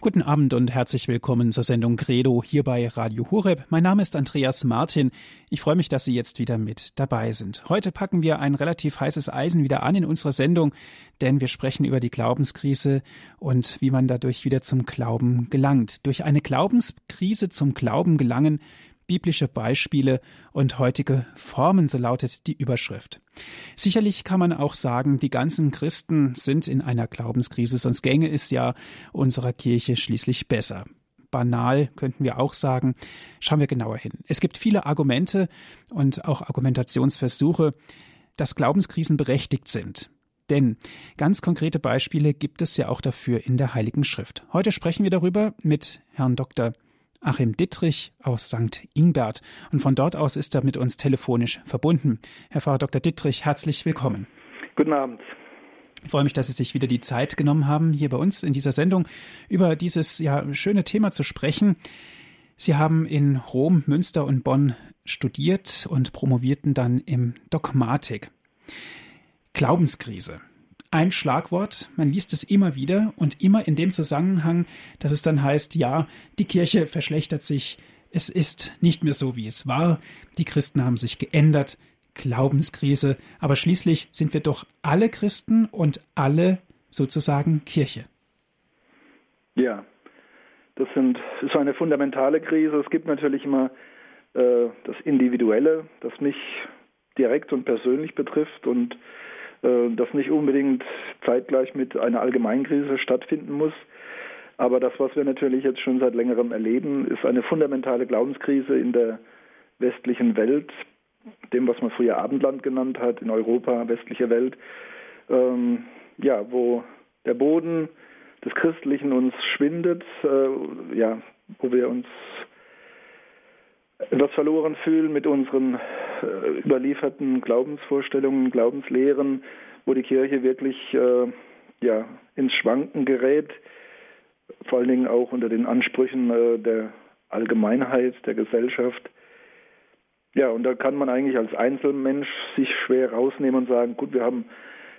Guten Abend und herzlich willkommen zur Sendung Credo hier bei Radio Horeb. Mein Name ist Andreas Martin. Ich freue mich, dass Sie jetzt wieder mit dabei sind. Heute packen wir ein relativ heißes Eisen wieder an in unserer Sendung, denn wir sprechen über die Glaubenskrise und wie man dadurch wieder zum Glauben gelangt. Durch eine Glaubenskrise zum Glauben gelangen biblische Beispiele und heutige Formen, so lautet die Überschrift. Sicherlich kann man auch sagen, die ganzen Christen sind in einer Glaubenskrise, sonst gänge es ja unserer Kirche schließlich besser. Banal könnten wir auch sagen. Schauen wir genauer hin. Es gibt viele Argumente und auch Argumentationsversuche, dass Glaubenskrisen berechtigt sind. Denn ganz konkrete Beispiele gibt es ja auch dafür in der Heiligen Schrift. Heute sprechen wir darüber mit Herrn Dr. Achim Dittrich aus St. Ingbert. Und von dort aus ist er mit uns telefonisch verbunden. Herr Pfarrer Dr. Dittrich, herzlich willkommen. Guten Abend. Ich freue mich, dass Sie sich wieder die Zeit genommen haben, hier bei uns in dieser Sendung über dieses ja, schöne Thema zu sprechen. Sie haben in Rom, Münster und Bonn studiert und promovierten dann im Dogmatik. Glaubenskrise ein Schlagwort. Man liest es immer wieder und immer in dem Zusammenhang, dass es dann heißt, ja, die Kirche verschlechtert sich, es ist nicht mehr so, wie es war, die Christen haben sich geändert, Glaubenskrise, aber schließlich sind wir doch alle Christen und alle sozusagen Kirche. Ja, das sind, ist eine fundamentale Krise. Es gibt natürlich immer äh, das Individuelle, das mich direkt und persönlich betrifft und das nicht unbedingt zeitgleich mit einer Allgemeinkrise stattfinden muss. Aber das, was wir natürlich jetzt schon seit längerem erleben, ist eine fundamentale Glaubenskrise in der westlichen Welt, dem, was man früher Abendland genannt hat, in Europa, westliche Welt, ähm, ja, wo der Boden des Christlichen uns schwindet, äh, ja, wo wir uns etwas verloren fühlen mit unseren äh, überlieferten Glaubensvorstellungen, Glaubenslehren, wo die Kirche wirklich äh, ja, ins Schwanken gerät, vor allen Dingen auch unter den Ansprüchen äh, der Allgemeinheit, der Gesellschaft. Ja, und da kann man eigentlich als Einzelmensch sich schwer rausnehmen und sagen, gut, wir haben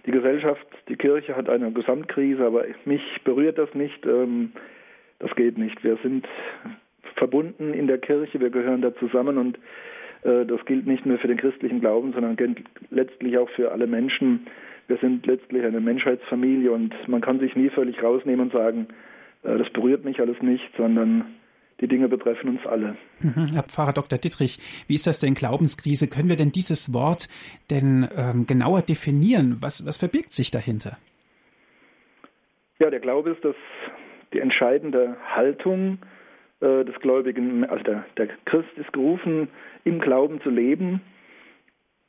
die Gesellschaft, die Kirche hat eine Gesamtkrise, aber mich berührt das nicht. Ähm, das geht nicht. Wir sind verbunden in der Kirche, wir gehören da zusammen und äh, das gilt nicht nur für den christlichen Glauben, sondern gilt letztlich auch für alle Menschen. Wir sind letztlich eine Menschheitsfamilie und man kann sich nie völlig rausnehmen und sagen, äh, das berührt mich alles nicht, sondern die Dinge betreffen uns alle. Mhm. Herr Pfarrer Dr. Dittrich, wie ist das denn Glaubenskrise? Können wir denn dieses Wort denn ähm, genauer definieren? Was, was verbirgt sich dahinter? Ja, der Glaube ist das, die entscheidende Haltung äh, des Gläubigen, also der, der Christ ist gerufen, im Glauben zu leben,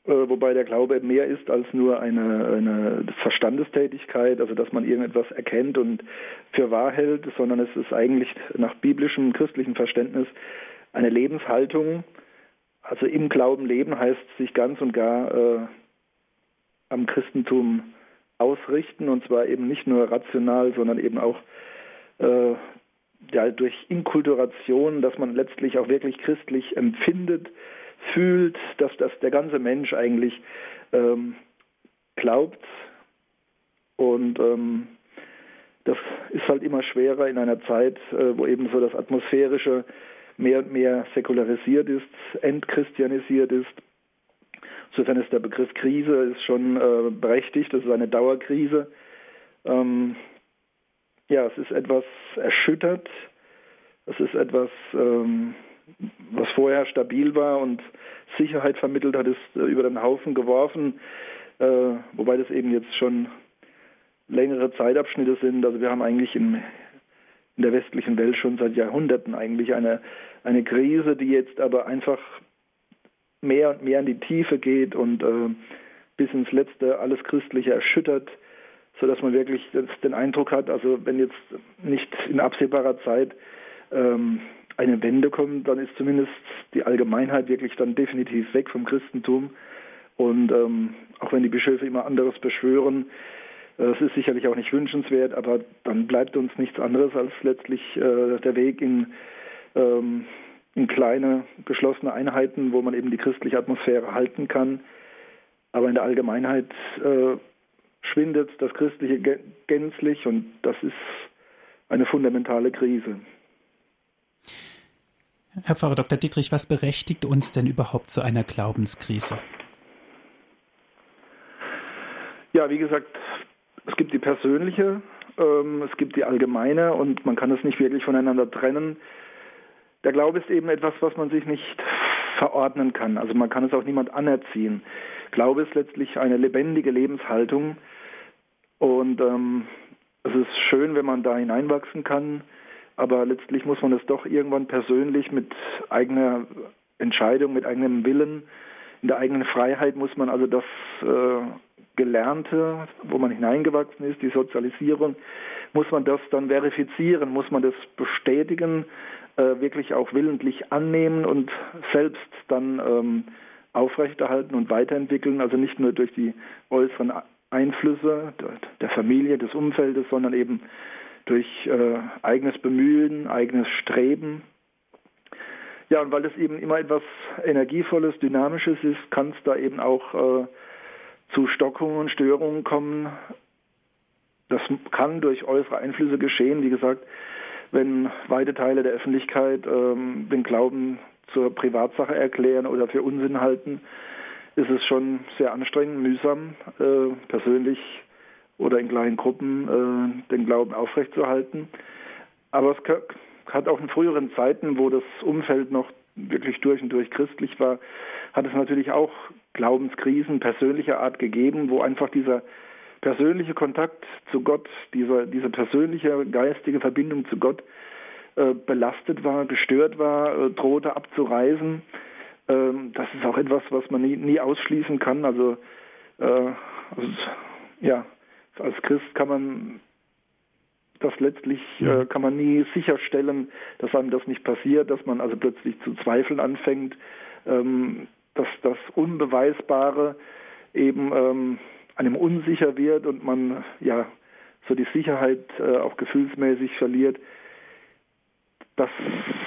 äh, wobei der Glaube mehr ist als nur eine, eine Verstandestätigkeit, also dass man irgendetwas erkennt und für wahr hält, sondern es ist eigentlich nach biblischem christlichem Verständnis eine Lebenshaltung. Also im Glauben leben heißt sich ganz und gar äh, am Christentum ausrichten und zwar eben nicht nur rational, sondern eben auch äh, ja, durch Inkulturation, dass man letztlich auch wirklich christlich empfindet, fühlt, dass das der ganze Mensch eigentlich ähm, glaubt. Und ähm, das ist halt immer schwerer in einer Zeit, äh, wo eben so das Atmosphärische mehr und mehr säkularisiert ist, entchristianisiert ist. Insofern ist der Begriff Krise ist schon äh, berechtigt, das ist eine Dauerkrise. Ähm, ja, es ist etwas erschüttert. Es ist etwas, ähm, was vorher stabil war und Sicherheit vermittelt hat, ist äh, über den Haufen geworfen. Äh, wobei das eben jetzt schon längere Zeitabschnitte sind. Also wir haben eigentlich in, in der westlichen Welt schon seit Jahrhunderten eigentlich eine, eine Krise, die jetzt aber einfach mehr und mehr in die Tiefe geht und äh, bis ins Letzte alles Christliche erschüttert so dass man wirklich den Eindruck hat, also wenn jetzt nicht in absehbarer Zeit ähm, eine Wende kommt, dann ist zumindest die Allgemeinheit wirklich dann definitiv weg vom Christentum. Und ähm, auch wenn die Bischöfe immer anderes beschwören, äh, es ist sicherlich auch nicht wünschenswert, aber dann bleibt uns nichts anderes als letztlich äh, der Weg in, ähm, in kleine geschlossene Einheiten, wo man eben die christliche Atmosphäre halten kann. Aber in der Allgemeinheit äh, schwindet das Christliche gänzlich und das ist eine fundamentale Krise. Herr Pfarrer Dr. Dietrich, was berechtigt uns denn überhaupt zu einer Glaubenskrise? Ja, wie gesagt, es gibt die persönliche, ähm, es gibt die allgemeine und man kann es nicht wirklich voneinander trennen. Der Glaube ist eben etwas, was man sich nicht verordnen kann. Also man kann es auch niemand anerziehen. Glaube ist letztlich eine lebendige Lebenshaltung. Und ähm, es ist schön, wenn man da hineinwachsen kann, aber letztlich muss man es doch irgendwann persönlich mit eigener Entscheidung, mit eigenem Willen, in der eigenen Freiheit muss man also das äh, Gelernte, wo man hineingewachsen ist, die Sozialisierung, muss man das dann verifizieren, muss man das bestätigen, äh, wirklich auch willentlich annehmen und selbst dann ähm, aufrechterhalten und weiterentwickeln, also nicht nur durch die äußeren Einflüsse der Familie, des Umfeldes, sondern eben durch äh, eigenes Bemühen, eigenes Streben. Ja, und weil es eben immer etwas Energievolles, Dynamisches ist, kann es da eben auch äh, zu Stockungen und Störungen kommen. Das kann durch äußere Einflüsse geschehen. Wie gesagt, wenn weite Teile der Öffentlichkeit ähm, den Glauben zur Privatsache erklären oder für Unsinn halten, ist es schon sehr anstrengend, mühsam, äh, persönlich oder in kleinen Gruppen äh, den Glauben aufrechtzuerhalten. Aber es hat auch in früheren Zeiten, wo das Umfeld noch wirklich durch und durch christlich war, hat es natürlich auch Glaubenskrisen persönlicher Art gegeben, wo einfach dieser persönliche Kontakt zu Gott, diese, diese persönliche geistige Verbindung zu Gott äh, belastet war, gestört war, äh, drohte abzureisen. Ähm, das ist auch etwas, was man nie, nie ausschließen kann. Also, äh, also, ja, als Christ kann man das letztlich äh, kann man nie sicherstellen, dass einem das nicht passiert, dass man also plötzlich zu zweifeln anfängt, ähm, dass das Unbeweisbare eben ähm, einem unsicher wird und man ja so die Sicherheit äh, auch gefühlsmäßig verliert. Das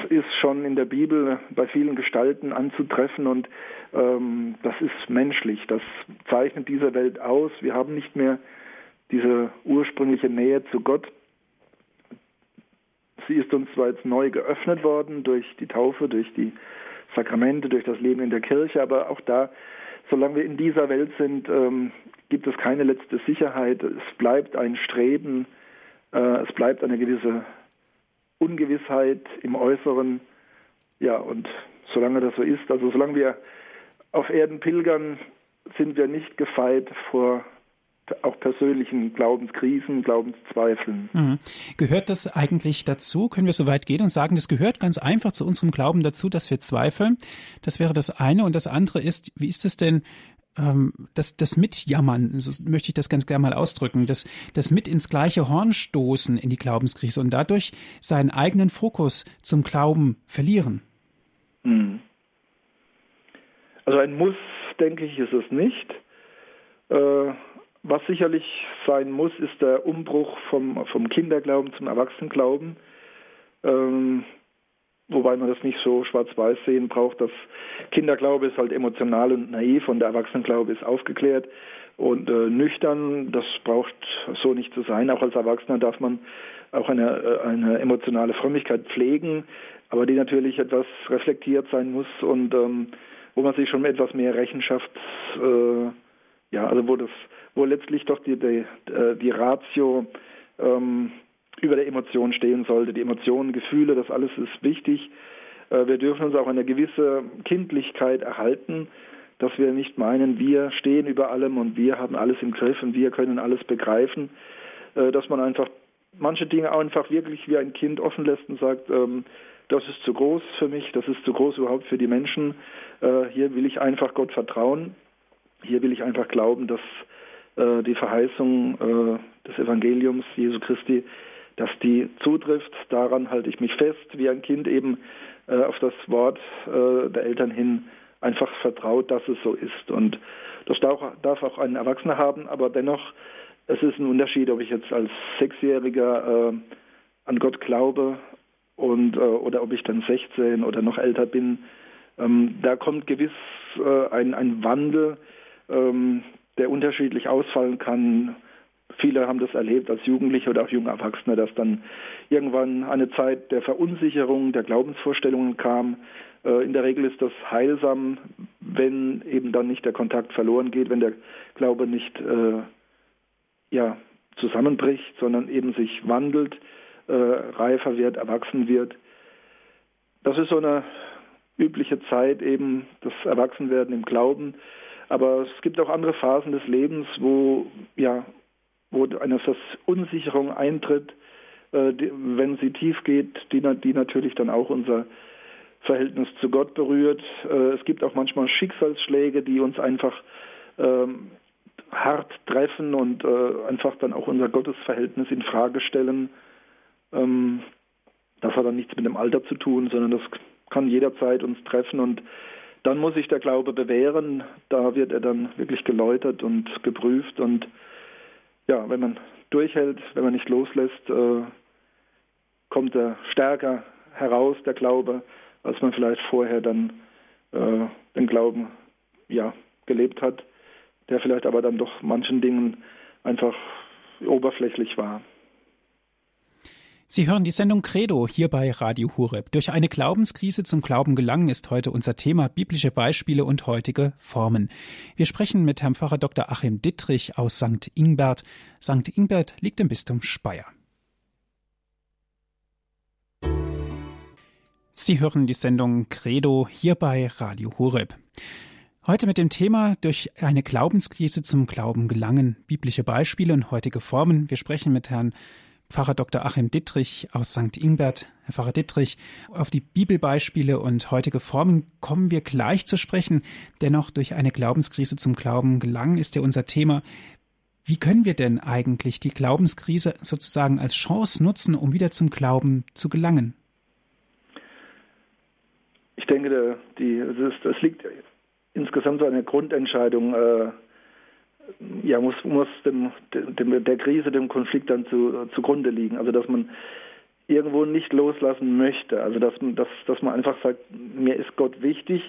ist schon in der Bibel bei vielen Gestalten anzutreffen und ähm, das ist menschlich. Das zeichnet diese Welt aus. Wir haben nicht mehr diese ursprüngliche Nähe zu Gott. Sie ist uns zwar jetzt neu geöffnet worden durch die Taufe, durch die Sakramente, durch das Leben in der Kirche, aber auch da, solange wir in dieser Welt sind, ähm, gibt es keine letzte Sicherheit. Es bleibt ein Streben, äh, es bleibt eine gewisse Ungewissheit im Äußeren. Ja, und solange das so ist, also solange wir auf Erden pilgern, sind wir nicht gefeit vor auch persönlichen Glaubenskrisen, Glaubenszweifeln. Mhm. Gehört das eigentlich dazu? Können wir so weit gehen und sagen, das gehört ganz einfach zu unserem Glauben dazu, dass wir zweifeln? Das wäre das eine. Und das andere ist, wie ist es denn, ähm, das, das Mitjammern, so möchte ich das ganz gerne mal ausdrücken, das, das mit ins gleiche Horn stoßen in die Glaubenskrise und dadurch seinen eigenen Fokus zum Glauben verlieren? Mhm. Also ein Muss, denke ich, ist es nicht. Äh, was sicherlich sein muss, ist der Umbruch vom, vom Kinderglauben zum Erwachsenenglauben. Ähm, wobei man das nicht so schwarz-weiß sehen braucht. Das Kinderglaube ist halt emotional und naiv und der Erwachsenenglaube ist aufgeklärt und äh, nüchtern. Das braucht so nicht zu sein. Auch als Erwachsener darf man auch eine, äh, eine emotionale Frömmigkeit pflegen, aber die natürlich etwas reflektiert sein muss und ähm, wo man sich schon etwas mehr Rechenschaft, äh, ja, also wo das wo letztlich doch die, die, äh, die Ratio ähm, über der Emotion stehen sollte. Die Emotionen, Gefühle, das alles ist wichtig. Äh, wir dürfen uns auch eine gewisse Kindlichkeit erhalten, dass wir nicht meinen, wir stehen über allem und wir haben alles im Griff und wir können alles begreifen, äh, dass man einfach manche Dinge einfach wirklich wie ein Kind offen lässt und sagt, ähm, das ist zu groß für mich, das ist zu groß überhaupt für die Menschen. Äh, hier will ich einfach Gott vertrauen. Hier will ich einfach glauben, dass die Verheißung des Evangeliums Jesu Christi, dass die zutrifft. Daran halte ich mich fest, wie ein Kind eben äh, auf das Wort äh, der Eltern hin einfach vertraut, dass es so ist. Und das darf auch ein Erwachsener haben, aber dennoch, es ist ein Unterschied, ob ich jetzt als Sechsjähriger äh, an Gott glaube und, äh, oder ob ich dann 16 oder noch älter bin. Ähm, da kommt gewiss ein, ein Wandel, ähm, der unterschiedlich ausfallen kann. Viele haben das erlebt als Jugendliche oder auch junge Erwachsene, dass dann irgendwann eine Zeit der Verunsicherung, der Glaubensvorstellungen kam. Äh, in der Regel ist das heilsam, wenn eben dann nicht der Kontakt verloren geht, wenn der Glaube nicht äh, ja, zusammenbricht, sondern eben sich wandelt, äh, reifer wird, erwachsen wird. Das ist so eine übliche Zeit eben das Erwachsenwerden im Glauben. Aber es gibt auch andere Phasen des Lebens, wo ja, wo eine Verunsicherung eintritt, äh, wenn sie tief geht, die, die natürlich dann auch unser Verhältnis zu Gott berührt. Äh, es gibt auch manchmal Schicksalsschläge, die uns einfach ähm, hart treffen und äh, einfach dann auch unser Gottesverhältnis in Frage stellen. Ähm, das hat dann nichts mit dem Alter zu tun, sondern das kann jederzeit uns treffen und dann muss sich der Glaube bewähren. Da wird er dann wirklich geläutert und geprüft und ja, wenn man durchhält, wenn man nicht loslässt, äh, kommt er stärker heraus, der Glaube, als man vielleicht vorher dann äh, den Glauben ja, gelebt hat, der vielleicht aber dann doch manchen Dingen einfach oberflächlich war. Sie hören die Sendung Credo hier bei Radio Hureb. Durch eine Glaubenskrise zum Glauben gelangen ist heute unser Thema biblische Beispiele und heutige Formen. Wir sprechen mit Herrn Pfarrer Dr. Achim Dittrich aus St. Ingbert. St. Ingbert liegt im Bistum Speyer. Sie hören die Sendung Credo hier bei Radio Hureb. Heute mit dem Thema durch eine Glaubenskrise zum Glauben gelangen, biblische Beispiele und heutige Formen. Wir sprechen mit Herrn Pfarrer Dr. Achim Dittrich aus St. Ingbert. Herr Pfarrer Dittrich, auf die Bibelbeispiele und heutige Formen kommen wir gleich zu sprechen. Dennoch durch eine Glaubenskrise zum Glauben gelangen ist ja unser Thema. Wie können wir denn eigentlich die Glaubenskrise sozusagen als Chance nutzen, um wieder zum Glauben zu gelangen? Ich denke, die, es, ist, es liegt insgesamt so eine Grundentscheidung äh, ja, muss, muss dem, dem, der Krise, dem Konflikt dann zu, zugrunde liegen. Also dass man irgendwo nicht loslassen möchte. Also dass, dass, dass man einfach sagt, mir ist Gott wichtig,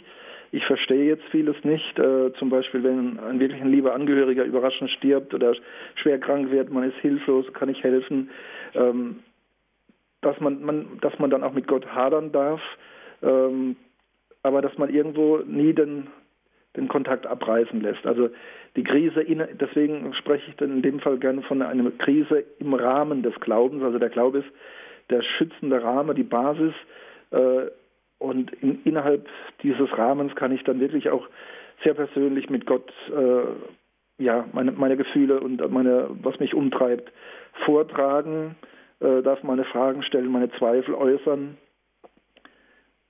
ich verstehe jetzt vieles nicht. Äh, zum Beispiel, wenn ein wirklich ein lieber Angehöriger überraschend stirbt oder schwer krank wird, man ist hilflos, kann ich helfen. Ähm, dass man, man, dass man dann auch mit Gott hadern darf, ähm, aber dass man irgendwo nie den, den Kontakt abreißen lässt. Also die Krise, deswegen spreche ich dann in dem Fall gerne von einer Krise im Rahmen des Glaubens. Also der Glaube ist der schützende Rahmen, die Basis. Äh, und in, innerhalb dieses Rahmens kann ich dann wirklich auch sehr persönlich mit Gott äh, ja, meine, meine Gefühle und meine, was mich umtreibt, vortragen, äh, darf meine Fragen stellen, meine Zweifel äußern.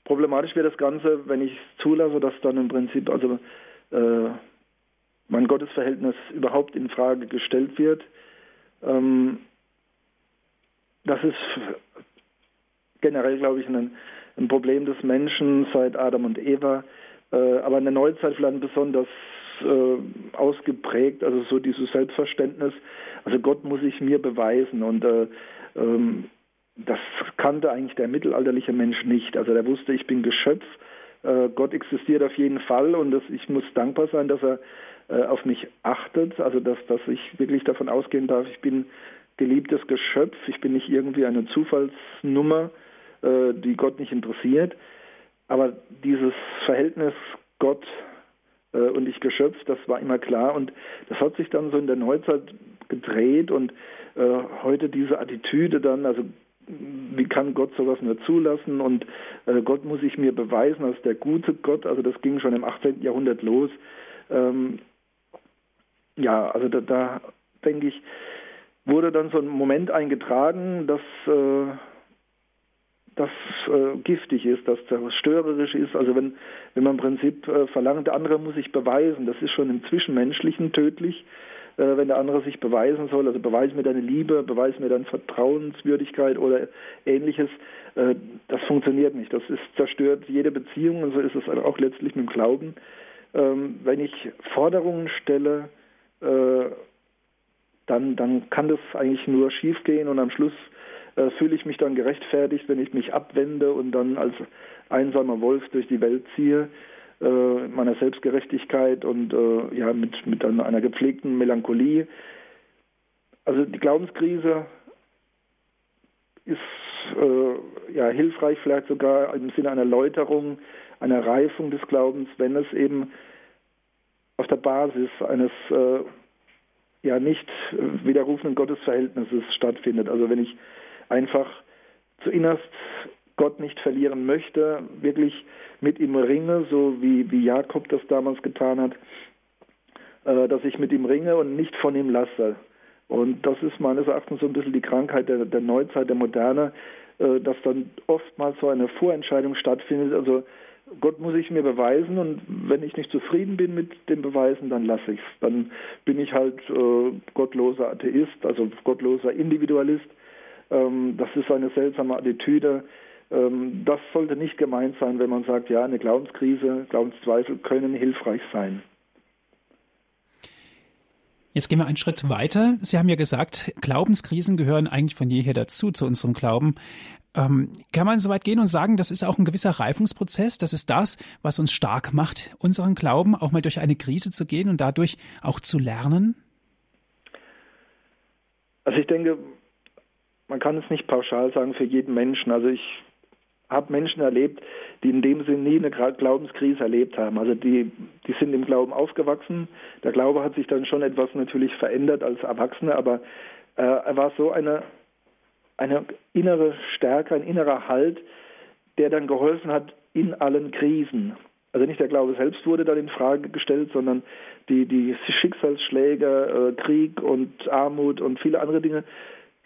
Problematisch wird das Ganze, wenn ich es zulasse, dass dann im Prinzip also äh, mein Gottesverhältnis überhaupt in Frage gestellt wird. Ähm, das ist generell, glaube ich, ein, ein, Problem des Menschen seit Adam und Eva, äh, aber in der Neuzeit vielleicht besonders äh, ausgeprägt, also so dieses Selbstverständnis, also Gott muss sich mir beweisen und äh, ähm, das kannte eigentlich der mittelalterliche Mensch nicht. Also der wusste, ich bin Geschöpf, äh, Gott existiert auf jeden Fall und das, ich muss dankbar sein, dass er äh, auf mich achtet, also dass, dass ich wirklich davon ausgehen darf, ich bin geliebtes Geschöpf, ich bin nicht irgendwie eine Zufallsnummer, äh, die Gott nicht interessiert. Aber dieses Verhältnis Gott äh, und ich Geschöpf, das war immer klar und das hat sich dann so in der Neuzeit gedreht und äh, heute diese Attitüde dann, also wie kann Gott sowas nur zulassen und äh, Gott muss sich mir beweisen als der gute Gott, also das ging schon im 18. Jahrhundert los. Ähm, ja, also da, da denke ich, wurde dann so ein Moment eingetragen, dass äh, das äh, giftig ist, dass zerstörerisch ist. Also wenn, wenn man im Prinzip äh, verlangt, der andere muss sich beweisen, das ist schon im Zwischenmenschlichen tödlich, wenn der andere sich beweisen soll, also beweis mir deine Liebe, beweis mir deine Vertrauenswürdigkeit oder ähnliches, äh, das funktioniert nicht. Das ist zerstört jede Beziehung und so ist es auch letztlich mit dem Glauben. Ähm, wenn ich Forderungen stelle, äh, dann, dann kann das eigentlich nur schiefgehen und am Schluss äh, fühle ich mich dann gerechtfertigt, wenn ich mich abwende und dann als einsamer Wolf durch die Welt ziehe, äh, meiner Selbstgerechtigkeit und äh, ja mit, mit einer, gepflegten Melancholie. also die Glaubenskrise ist äh, ja hilfreich, vielleicht sogar im Sinne einer Läuterung, einer Reifung des Glaubens, wenn es eben auf der Basis eines äh, ja nicht widerrufenden Gottesverhältnisses stattfindet. Also wenn ich einfach zuinnerst Gott nicht verlieren möchte, wirklich mit ihm ringe, so wie, wie Jakob das damals getan hat, äh, dass ich mit ihm ringe und nicht von ihm lasse. Und das ist meines Erachtens so ein bisschen die Krankheit der, der Neuzeit, der Moderne, äh, dass dann oftmals so eine Vorentscheidung stattfindet. Also Gott muss ich mir beweisen und wenn ich nicht zufrieden bin mit dem Beweisen, dann lasse ich es. Dann bin ich halt äh, gottloser Atheist, also gottloser Individualist. Ähm, das ist eine seltsame Attitüde. Ähm, das sollte nicht gemeint sein, wenn man sagt, ja, eine Glaubenskrise, Glaubenszweifel können hilfreich sein. Jetzt gehen wir einen Schritt weiter. Sie haben ja gesagt, Glaubenskrisen gehören eigentlich von jeher dazu, zu unserem Glauben. Ähm, kann man so weit gehen und sagen, das ist auch ein gewisser Reifungsprozess, das ist das, was uns stark macht, unseren Glauben auch mal durch eine Krise zu gehen und dadurch auch zu lernen? Also ich denke, man kann es nicht pauschal sagen für jeden Menschen. Also ich habe Menschen erlebt, die in dem Sinn nie eine Glaubenskrise erlebt haben. Also die, die sind im Glauben aufgewachsen. Der Glaube hat sich dann schon etwas natürlich verändert als Erwachsene, aber äh, er war so eine, eine innere Stärke, ein innerer Halt, der dann geholfen hat in allen Krisen. Also nicht der Glaube selbst wurde dann in Frage gestellt, sondern die, die Schicksalsschläge, äh, Krieg und Armut und viele andere Dinge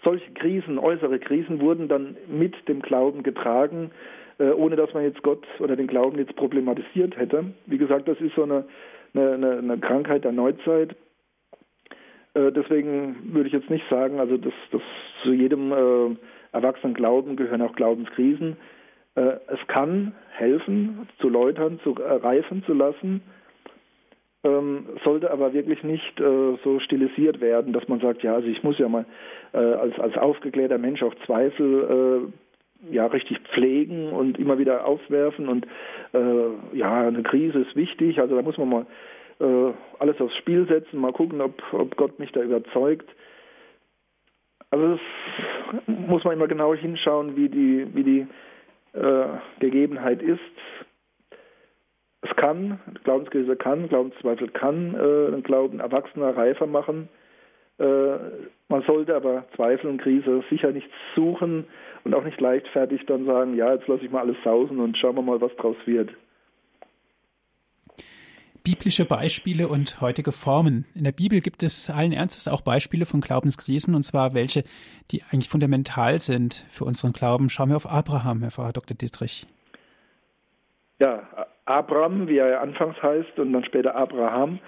solche Krisen, äußere Krisen wurden dann mit dem Glauben getragen, äh, ohne dass man jetzt Gott oder den Glauben jetzt problematisiert hätte. Wie gesagt, das ist so eine, eine, eine Krankheit der Neuzeit. Äh, deswegen würde ich jetzt nicht sagen, also dass, dass zu jedem äh, erwachsenen Glauben gehören auch Glaubenskrisen. Es kann helfen, zu läutern, zu reifen zu lassen ähm, sollte aber wirklich nicht äh, so stilisiert werden, dass man sagt, ja, also ich muss ja mal äh, als, als aufgeklärter Mensch auch Zweifel äh, ja richtig pflegen und immer wieder aufwerfen und äh, ja, eine Krise ist wichtig, also da muss man mal äh, alles aufs Spiel setzen, mal gucken, ob, ob Gott mich da überzeugt. Also das muss man immer genau hinschauen, wie die, wie die äh, Gegebenheit ist es kann, Glaubenskrise kann, Glaubenszweifel kann äh, den Glauben erwachsener, reifer machen. Äh, man sollte aber Zweifel und Krise sicher nicht suchen und auch nicht leichtfertig dann sagen, ja, jetzt lasse ich mal alles sausen und schauen wir mal, was draus wird. Biblische Beispiele und heutige Formen. In der Bibel gibt es allen Ernstes auch Beispiele von Glaubenskrisen, und zwar welche, die eigentlich fundamental sind für unseren Glauben. Schauen wir auf Abraham, Herr Pfarrer Dr. Dietrich. Ja, Abraham, wie er anfangs heißt, und dann später Abraham,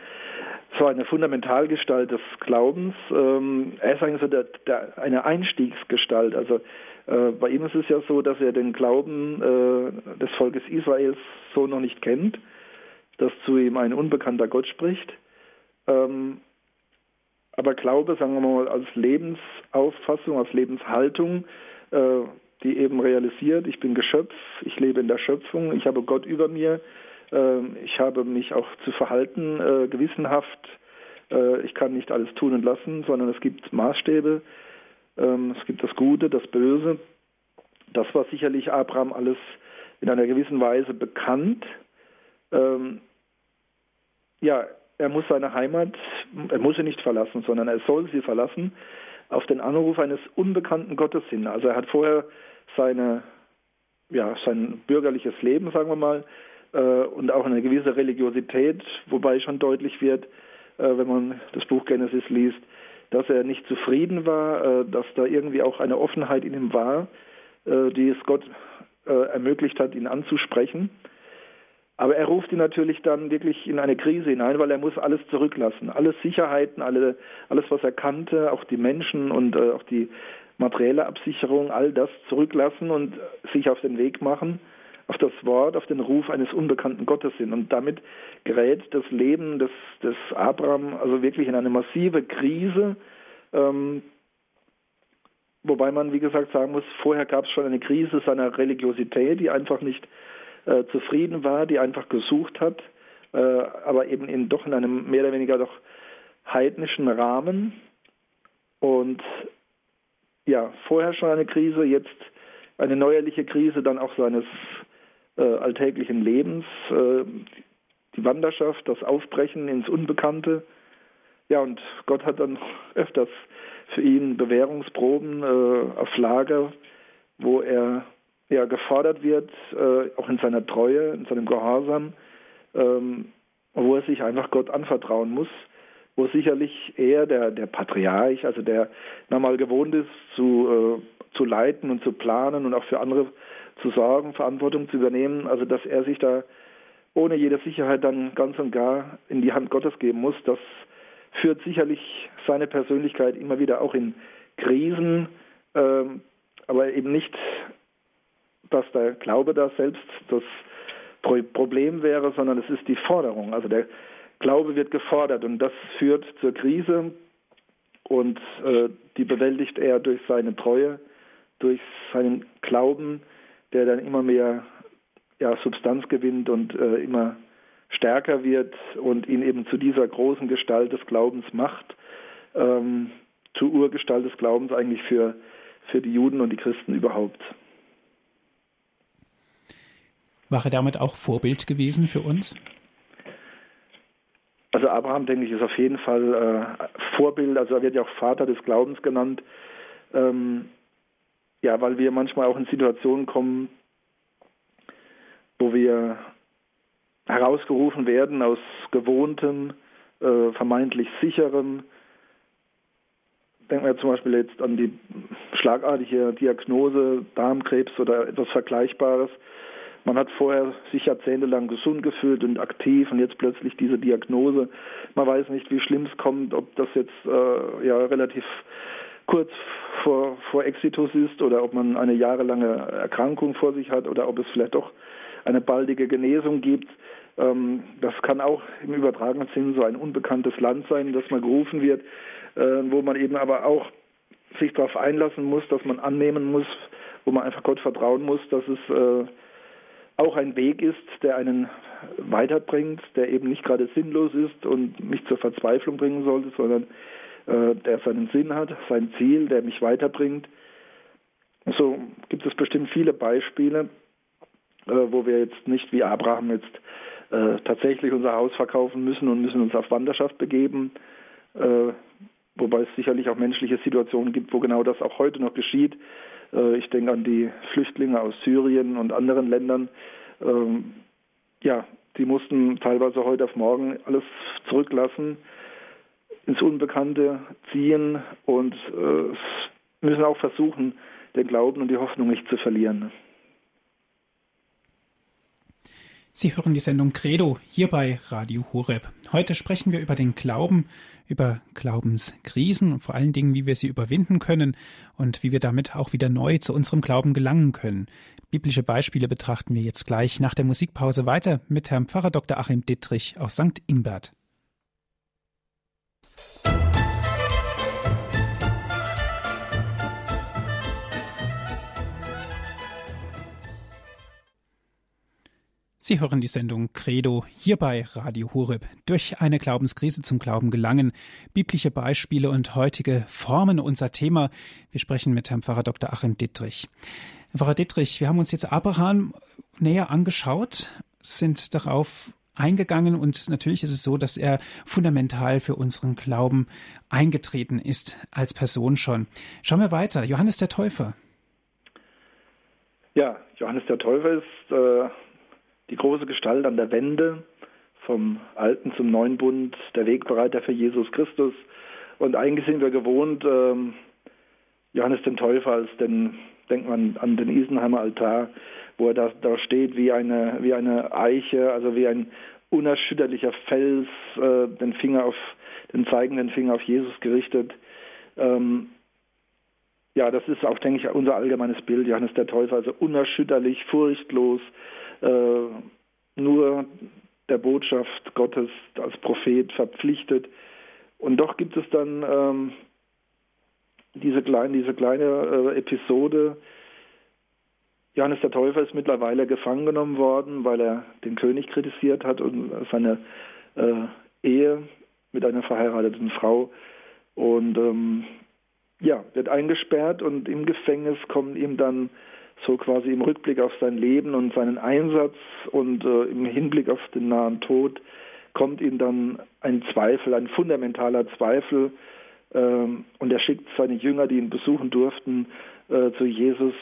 so eine Fundamentalgestalt des Glaubens. Ähm, er ist eigentlich so der, der, eine Einstiegsgestalt. Also äh, bei ihm ist es ja so, dass er den Glauben äh, des Volkes Israels so noch nicht kennt, dass zu ihm ein unbekannter Gott spricht. Ähm, aber Glaube, sagen wir mal, als Lebensauffassung, als Lebenshaltung, äh, die eben realisiert, ich bin Geschöpf, ich lebe in der Schöpfung, ich habe Gott über mir, äh, ich habe mich auch zu verhalten, äh, gewissenhaft, äh, ich kann nicht alles tun und lassen, sondern es gibt Maßstäbe, ähm, es gibt das Gute, das Böse. Das war sicherlich Abraham alles in einer gewissen Weise bekannt. Ähm, ja, er muss seine Heimat, er muss sie nicht verlassen, sondern er soll sie verlassen auf den Anruf eines unbekannten Gottes hin. Also er hat vorher seine, ja, sein bürgerliches Leben, sagen wir mal, äh, und auch eine gewisse Religiosität, wobei schon deutlich wird, äh, wenn man das Buch Genesis liest, dass er nicht zufrieden war, äh, dass da irgendwie auch eine Offenheit in ihm war, die es Gott ermöglicht hat, ihn anzusprechen. Aber er ruft ihn natürlich dann wirklich in eine Krise hinein, weil er muss alles zurücklassen. Alle Sicherheiten, alle, alles, was er kannte, auch die Menschen und auch die materielle Absicherung, all das zurücklassen und sich auf den Weg machen, auf das Wort, auf den Ruf eines unbekannten Gottes hin. Und damit gerät das Leben des, des Abraham also wirklich in eine massive Krise. Ähm, wobei man, wie gesagt, sagen muss, vorher gab es schon eine Krise seiner Religiosität, die einfach nicht äh, zufrieden war, die einfach gesucht hat, äh, aber eben in doch in einem mehr oder weniger doch heidnischen Rahmen. Und ja, vorher schon eine Krise, jetzt eine neuerliche Krise dann auch seines äh, alltäglichen Lebens, äh, die Wanderschaft, das Aufbrechen ins Unbekannte. Ja, und Gott hat dann öfters für ihn Bewährungsproben äh, auf Lager, wo er ja gefordert wird, äh, auch in seiner Treue, in seinem Gehorsam, ähm, wo er sich einfach Gott anvertrauen muss, wo sicherlich er, der, der Patriarch, also der normal gewohnt ist, zu, äh, zu leiten und zu planen und auch für andere zu sorgen, Verantwortung zu übernehmen, also dass er sich da ohne jede Sicherheit dann ganz und gar in die Hand Gottes geben muss, das führt sicherlich seine Persönlichkeit immer wieder auch in Krisen, ähm, aber eben nicht, dass der Glaube da selbst das Problem wäre, sondern es ist die Forderung. Also der Glaube wird gefordert und das führt zur Krise und äh, die bewältigt er durch seine Treue, durch seinen Glauben, der dann immer mehr ja, Substanz gewinnt und äh, immer stärker wird und ihn eben zu dieser großen Gestalt des Glaubens macht, ähm, zur Urgestalt des Glaubens eigentlich für, für die Juden und die Christen überhaupt. War er damit auch Vorbild gewesen für uns? Also Abraham, denke ich, ist auf jeden Fall äh, Vorbild, also er wird ja auch Vater des Glaubens genannt. Ähm, ja, weil wir manchmal auch in Situationen kommen, wo wir herausgerufen werden aus gewohntem, äh, vermeintlich sicherem. Denken wir zum Beispiel jetzt an die schlagartige Diagnose Darmkrebs oder etwas Vergleichbares. Man hat vorher sich jahrzehntelang gesund gefühlt und aktiv und jetzt plötzlich diese Diagnose. Man weiß nicht, wie schlimm es kommt, ob das jetzt äh, ja relativ kurz vor, vor Exitus ist oder ob man eine jahrelange Erkrankung vor sich hat oder ob es vielleicht doch eine baldige Genesung gibt. Ähm, das kann auch im übertragenen Sinn so ein unbekanntes Land sein, das man gerufen wird, äh, wo man eben aber auch sich darauf einlassen muss, dass man annehmen muss, wo man einfach Gott vertrauen muss, dass es äh, auch ein Weg ist, der einen weiterbringt, der eben nicht gerade sinnlos ist und mich zur Verzweiflung bringen sollte, sondern äh, der seinen Sinn hat, sein Ziel, der mich weiterbringt. So gibt es bestimmt viele Beispiele, äh, wo wir jetzt nicht wie Abraham jetzt äh, tatsächlich unser Haus verkaufen müssen und müssen uns auf Wanderschaft begeben, äh, wobei es sicherlich auch menschliche Situationen gibt, wo genau das auch heute noch geschieht. Äh, ich denke an die Flüchtlinge aus Syrien und anderen Ländern. Ähm, ja, die mussten teilweise heute auf morgen alles zurücklassen, ins Unbekannte ziehen und äh, müssen auch versuchen, den Glauben und die Hoffnung nicht zu verlieren. Sie hören die Sendung Credo hier bei Radio Horeb. Heute sprechen wir über den Glauben, über Glaubenskrisen und vor allen Dingen, wie wir sie überwinden können und wie wir damit auch wieder neu zu unserem Glauben gelangen können. Biblische Beispiele betrachten wir jetzt gleich nach der Musikpause weiter mit Herrn Pfarrer Dr. Achim Dittrich aus St. Ingbert. Sie hören die Sendung Credo hier bei Radio Horeb. Durch eine Glaubenskrise zum Glauben gelangen, biblische Beispiele und heutige Formen unser Thema. Wir sprechen mit Herrn Pfarrer Dr. Achim Dittrich. Herr Pfarrer Dittrich, wir haben uns jetzt Abraham näher angeschaut, sind darauf eingegangen und natürlich ist es so, dass er fundamental für unseren Glauben eingetreten ist, als Person schon. Schauen wir weiter. Johannes der Täufer. Ja, Johannes der Täufer ist äh Gestalt an der Wende vom alten zum neuen Bund, der Wegbereiter für Jesus Christus. Und eigentlich sind wir gewohnt, ähm, Johannes den Täufer als den, denkt man an den Isenheimer Altar, wo er da, da steht wie eine, wie eine Eiche, also wie ein unerschütterlicher Fels, äh, den Finger auf, den zeigenden Finger auf Jesus gerichtet. Ähm, ja, das ist auch, denke ich, unser allgemeines Bild. Johannes der Täufer, also unerschütterlich, furchtlos, äh, nur der Botschaft Gottes als Prophet verpflichtet. Und doch gibt es dann ähm, diese kleine, diese kleine äh, Episode. Johannes der Täufer ist mittlerweile gefangen genommen worden, weil er den König kritisiert hat und seine äh, Ehe mit einer verheirateten Frau. Und ähm, ja, wird eingesperrt und im Gefängnis kommen ihm dann so quasi im Rückblick auf sein Leben und seinen Einsatz und äh, im Hinblick auf den nahen Tod kommt ihm dann ein Zweifel, ein fundamentaler Zweifel. Ähm, und er schickt seine Jünger, die ihn besuchen durften, äh, zu Jesus.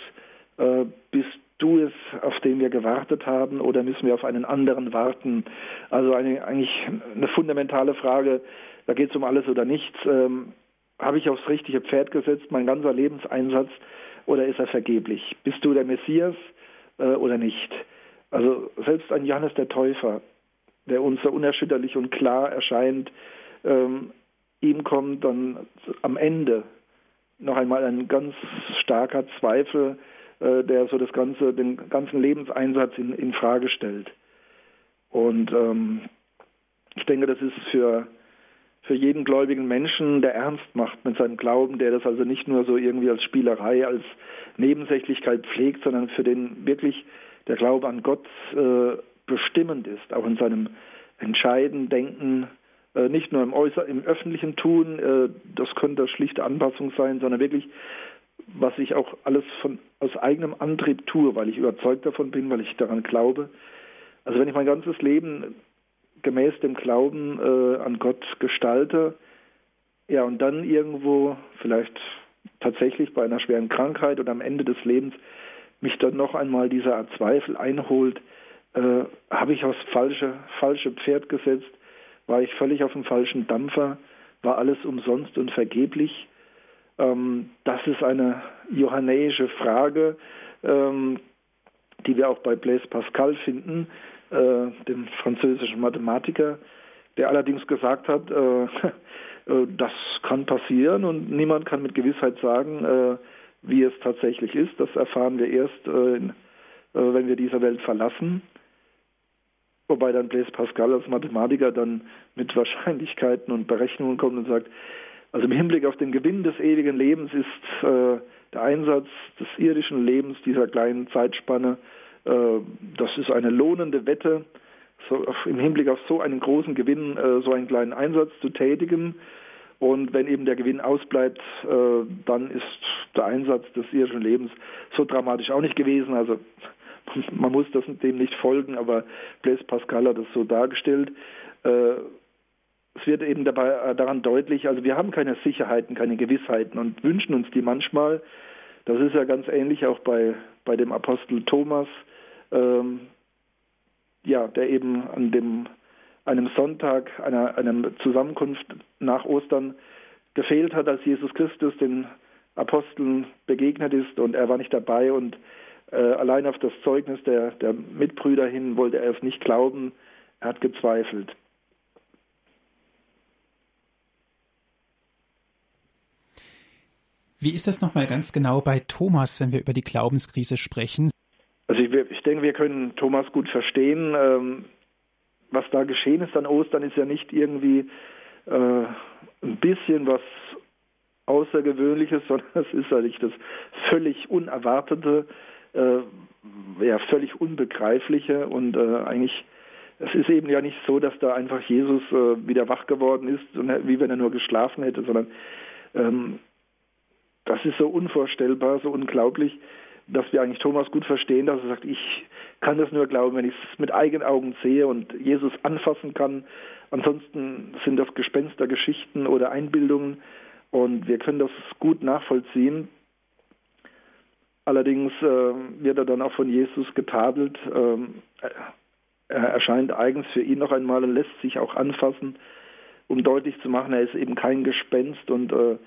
Äh, bist du es, auf den wir gewartet haben, oder müssen wir auf einen anderen warten? Also eine, eigentlich eine fundamentale Frage. Da geht es um alles oder nichts. Ähm, Habe ich aufs richtige Pferd gesetzt, mein ganzer Lebenseinsatz, oder ist er vergeblich? Bist du der Messias äh, oder nicht? Also selbst ein Johannes der Täufer, der uns so unerschütterlich und klar erscheint, ähm, ihm kommt dann am Ende noch einmal ein ganz starker Zweifel, äh, der so das ganze, den ganzen Lebenseinsatz in, in Frage stellt. Und ähm, ich denke, das ist für für jeden gläubigen Menschen, der ernst macht mit seinem Glauben, der das also nicht nur so irgendwie als Spielerei, als Nebensächlichkeit pflegt, sondern für den wirklich der Glaube an Gott äh, bestimmend ist, auch in seinem Entscheiden, Denken, äh, nicht nur im, Äußer im öffentlichen Tun, äh, das könnte schlichte Anpassung sein, sondern wirklich, was ich auch alles von, aus eigenem Antrieb tue, weil ich überzeugt davon bin, weil ich daran glaube. Also wenn ich mein ganzes Leben gemäß dem Glauben äh, an Gott gestalte, ja, und dann irgendwo vielleicht tatsächlich bei einer schweren Krankheit oder am Ende des Lebens mich dann noch einmal dieser Zweifel einholt, äh, habe ich aufs falsche, falsche Pferd gesetzt, war ich völlig auf dem falschen Dampfer, war alles umsonst und vergeblich. Ähm, das ist eine johannäische Frage, ähm, die wir auch bei Blaise Pascal finden, dem französischen Mathematiker, der allerdings gesagt hat, äh, äh, das kann passieren und niemand kann mit Gewissheit sagen, äh, wie es tatsächlich ist. Das erfahren wir erst, äh, wenn wir diese Welt verlassen. Wobei dann Blaise Pascal als Mathematiker dann mit Wahrscheinlichkeiten und Berechnungen kommt und sagt, also im Hinblick auf den Gewinn des ewigen Lebens ist äh, der Einsatz des irdischen Lebens dieser kleinen Zeitspanne, äh, das ist eine lohnende Wette, so im Hinblick auf so einen großen Gewinn äh, so einen kleinen Einsatz zu tätigen. Und wenn eben der Gewinn ausbleibt, äh, dann ist der Einsatz des irdischen Lebens so dramatisch auch nicht gewesen. Also man muss das dem nicht folgen, aber Blaise Pascal hat das so dargestellt. Äh, es wird eben dabei äh, daran deutlich, also wir haben keine Sicherheiten, keine Gewissheiten und wünschen uns die manchmal. Das ist ja ganz ähnlich auch bei, bei dem Apostel Thomas, ähm, ja, der eben an dem einem Sonntag, einer, einer Zusammenkunft nach Ostern gefehlt hat, als Jesus Christus den Aposteln begegnet ist und er war nicht dabei und äh, allein auf das Zeugnis der, der Mitbrüder hin wollte er es nicht glauben, er hat gezweifelt. Wie ist das nochmal ganz genau bei Thomas, wenn wir über die Glaubenskrise sprechen? Ich, ich denke, wir können Thomas gut verstehen. Ähm, was da geschehen ist an Ostern, ist ja nicht irgendwie äh, ein bisschen was Außergewöhnliches, sondern es ist eigentlich das völlig Unerwartete, äh, ja, völlig Unbegreifliche und äh, eigentlich es ist eben ja nicht so, dass da einfach Jesus äh, wieder wach geworden ist, und, wie wenn er nur geschlafen hätte, sondern ähm, das ist so unvorstellbar, so unglaublich, dass wir eigentlich Thomas gut verstehen, dass er sagt, ich kann das nur glauben, wenn ich es mit eigenen Augen sehe und Jesus anfassen kann. Ansonsten sind das Gespenstergeschichten oder Einbildungen und wir können das gut nachvollziehen. Allerdings äh, wird er dann auch von Jesus getadelt. Ähm, er erscheint eigens für ihn noch einmal und lässt sich auch anfassen, um deutlich zu machen, er ist eben kein Gespenst und äh,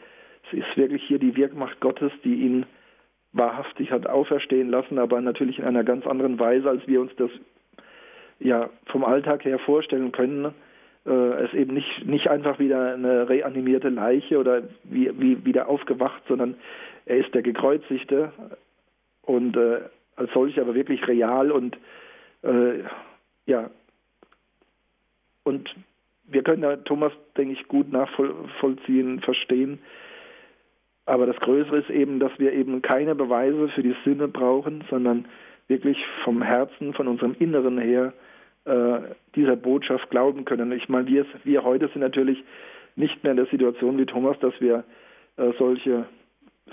es ist wirklich hier die Wirkmacht Gottes, die ihn wahrhaftig hat auferstehen lassen, aber natürlich in einer ganz anderen Weise, als wir uns das ja vom Alltag her vorstellen können. Äh, es eben nicht, nicht einfach wieder eine reanimierte Leiche oder wie, wie wieder aufgewacht, sondern er ist der Gekreuzigte und äh, als solch aber wirklich real und äh, ja und wir können da Thomas, denke ich, gut nachvollziehen, verstehen, aber das Größere ist eben, dass wir eben keine Beweise für die Sinne brauchen, sondern wirklich vom Herzen, von unserem Inneren her äh, dieser Botschaft glauben können. Ich meine, wir, wir heute sind natürlich nicht mehr in der Situation wie Thomas, dass wir äh, solche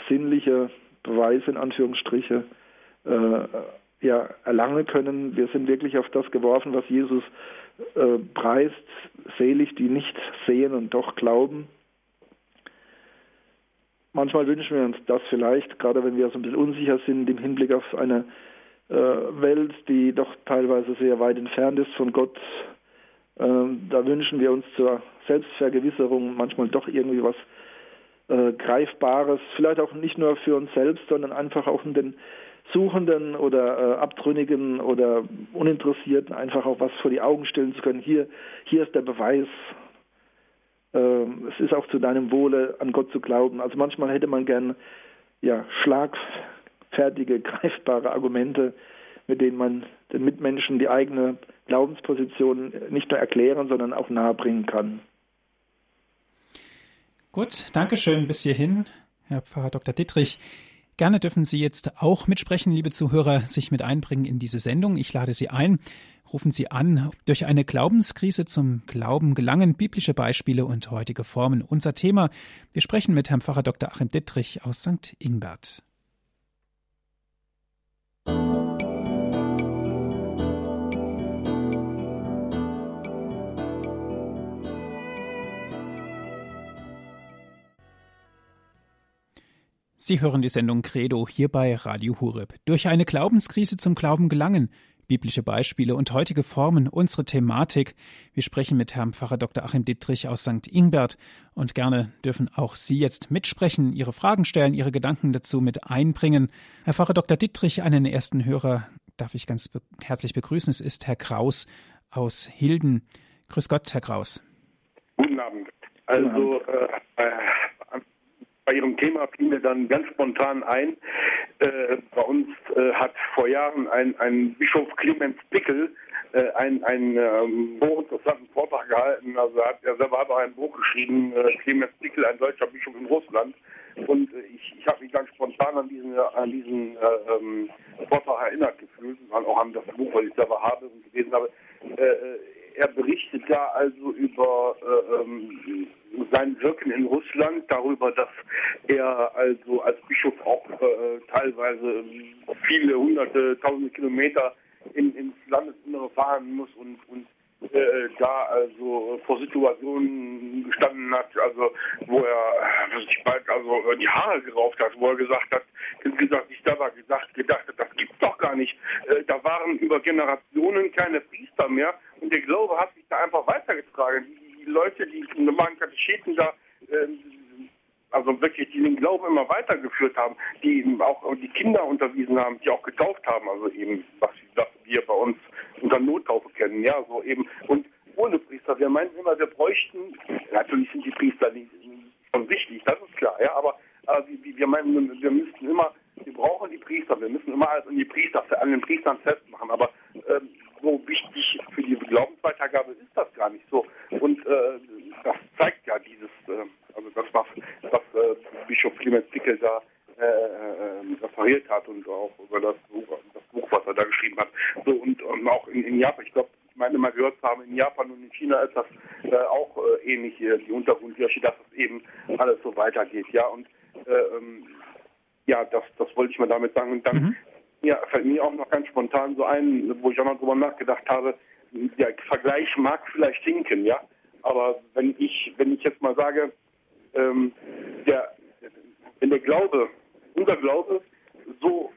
sinnliche Beweise in Anführungsstriche äh, ja, erlangen können. Wir sind wirklich auf das geworfen, was Jesus äh, preist, selig, die nicht sehen und doch glauben. Manchmal wünschen wir uns das vielleicht, gerade wenn wir so ein bisschen unsicher sind im Hinblick auf eine äh, Welt, die doch teilweise sehr weit entfernt ist von Gott. Ähm, da wünschen wir uns zur Selbstvergewisserung manchmal doch irgendwie was äh, Greifbares, vielleicht auch nicht nur für uns selbst, sondern einfach auch in den Suchenden oder äh, Abtrünnigen oder Uninteressierten einfach auch was vor die Augen stellen zu können. Hier, hier ist der Beweis. Äh, es ist auch zu deinem Wohle, an Gott zu glauben. Also manchmal hätte man gern ja, schlagfertige, greifbare Argumente, mit denen man den Mitmenschen die eigene Glaubensposition nicht nur erklären, sondern auch nahebringen kann. Gut, Dankeschön bis hierhin, Herr Pfarrer Dr. Dittrich. Gerne dürfen Sie jetzt auch mitsprechen, liebe Zuhörer, sich mit einbringen in diese Sendung. Ich lade Sie ein. Rufen Sie an. Durch eine Glaubenskrise zum Glauben gelangen biblische Beispiele und heutige Formen. Unser Thema. Wir sprechen mit Herrn Pfarrer Dr. Achim Dittrich aus St. Ingbert. Sie hören die Sendung Credo hier bei Radio Hureb. Durch eine Glaubenskrise zum Glauben gelangen. Biblische Beispiele und heutige Formen, unsere Thematik. Wir sprechen mit Herrn Pfarrer Dr. Achim Dittrich aus St. Ingbert und gerne dürfen auch Sie jetzt mitsprechen, Ihre Fragen stellen, Ihre Gedanken dazu mit einbringen. Herr Pfarrer Dr. Dittrich, einen ersten Hörer darf ich ganz be herzlich begrüßen. Es ist Herr Kraus aus Hilden. Grüß Gott, Herr Kraus. Guten Abend. Also äh, bei Ihrem Thema fiel mir dann ganz spontan ein, äh, bei uns äh, hat vor Jahren ein, ein Bischof Clemens Pickel äh, einen, einen ähm, hochinteressanten Vortrag gehalten. Also er, hat, er selber hat auch ein Buch geschrieben, äh, Clemens Pickel, ein deutscher Bischof in Russland. Und äh, ich, ich habe mich ganz spontan an diesen, an diesen äh, ähm, Vortrag erinnert gefühlt, auch an das Buch, was ich selber habe und gelesen habe. Er berichtet da also über äh, ähm, sein Wirken in Russland, darüber, dass er also als Bischof auch äh, teilweise viele hunderte, tausende Kilometer in, ins Landesinnere fahren muss und, und äh, da also vor Situationen gestanden hat, also wo er sich bald also die Haare gerauft hat, wo er gesagt hat, gesagt, ich da war gesagt, gedacht hat, das gibt's doch gar nicht. Äh, da waren über Generationen keine Priester mehr und der Glaube hat sich da einfach weitergetragen. Die, Leute, die normalen Katecheten da äh, also wirklich die den Glauben immer weitergeführt haben, die eben auch die Kinder unterwiesen haben, die auch getauft haben, also eben, was wir bei uns unter Nottaufe kennen, ja, so eben. Und ohne Priester, wir meinen immer, wir bräuchten, natürlich sind die Priester nicht, schon wichtig, das ist klar, ja, aber äh, wir meinen, wir müssten immer, wir brauchen die Priester, wir müssen immer alles an die Priester, an den Priestern festmachen, aber ähm, so wichtig für die Glaubensweitergabe ist das gar nicht so. Und äh, das zeigt ja dieses, äh, also das, was, was äh, Bischof Clemens Pickel da äh, äh, referiert hat und auch über das Buch, das Buch, was er da geschrieben hat. So und, und auch in, in Japan, ich glaube, ich meine mal gehört zu haben, in Japan und in China ist das äh, auch äh, ähnlich, die Untergrundkirche, dass es eben alles so weitergeht. Ja, und äh, ähm, ja, das, das wollte ich mal damit sagen. Und dann mhm. ja, fällt mir auch noch ganz spontan so ein, wo ich auch noch drüber nachgedacht habe, der Vergleich mag vielleicht hinken, ja, aber wenn ich, wenn ich jetzt mal sage, ähm, der, wenn der Glaube, unser Glaube so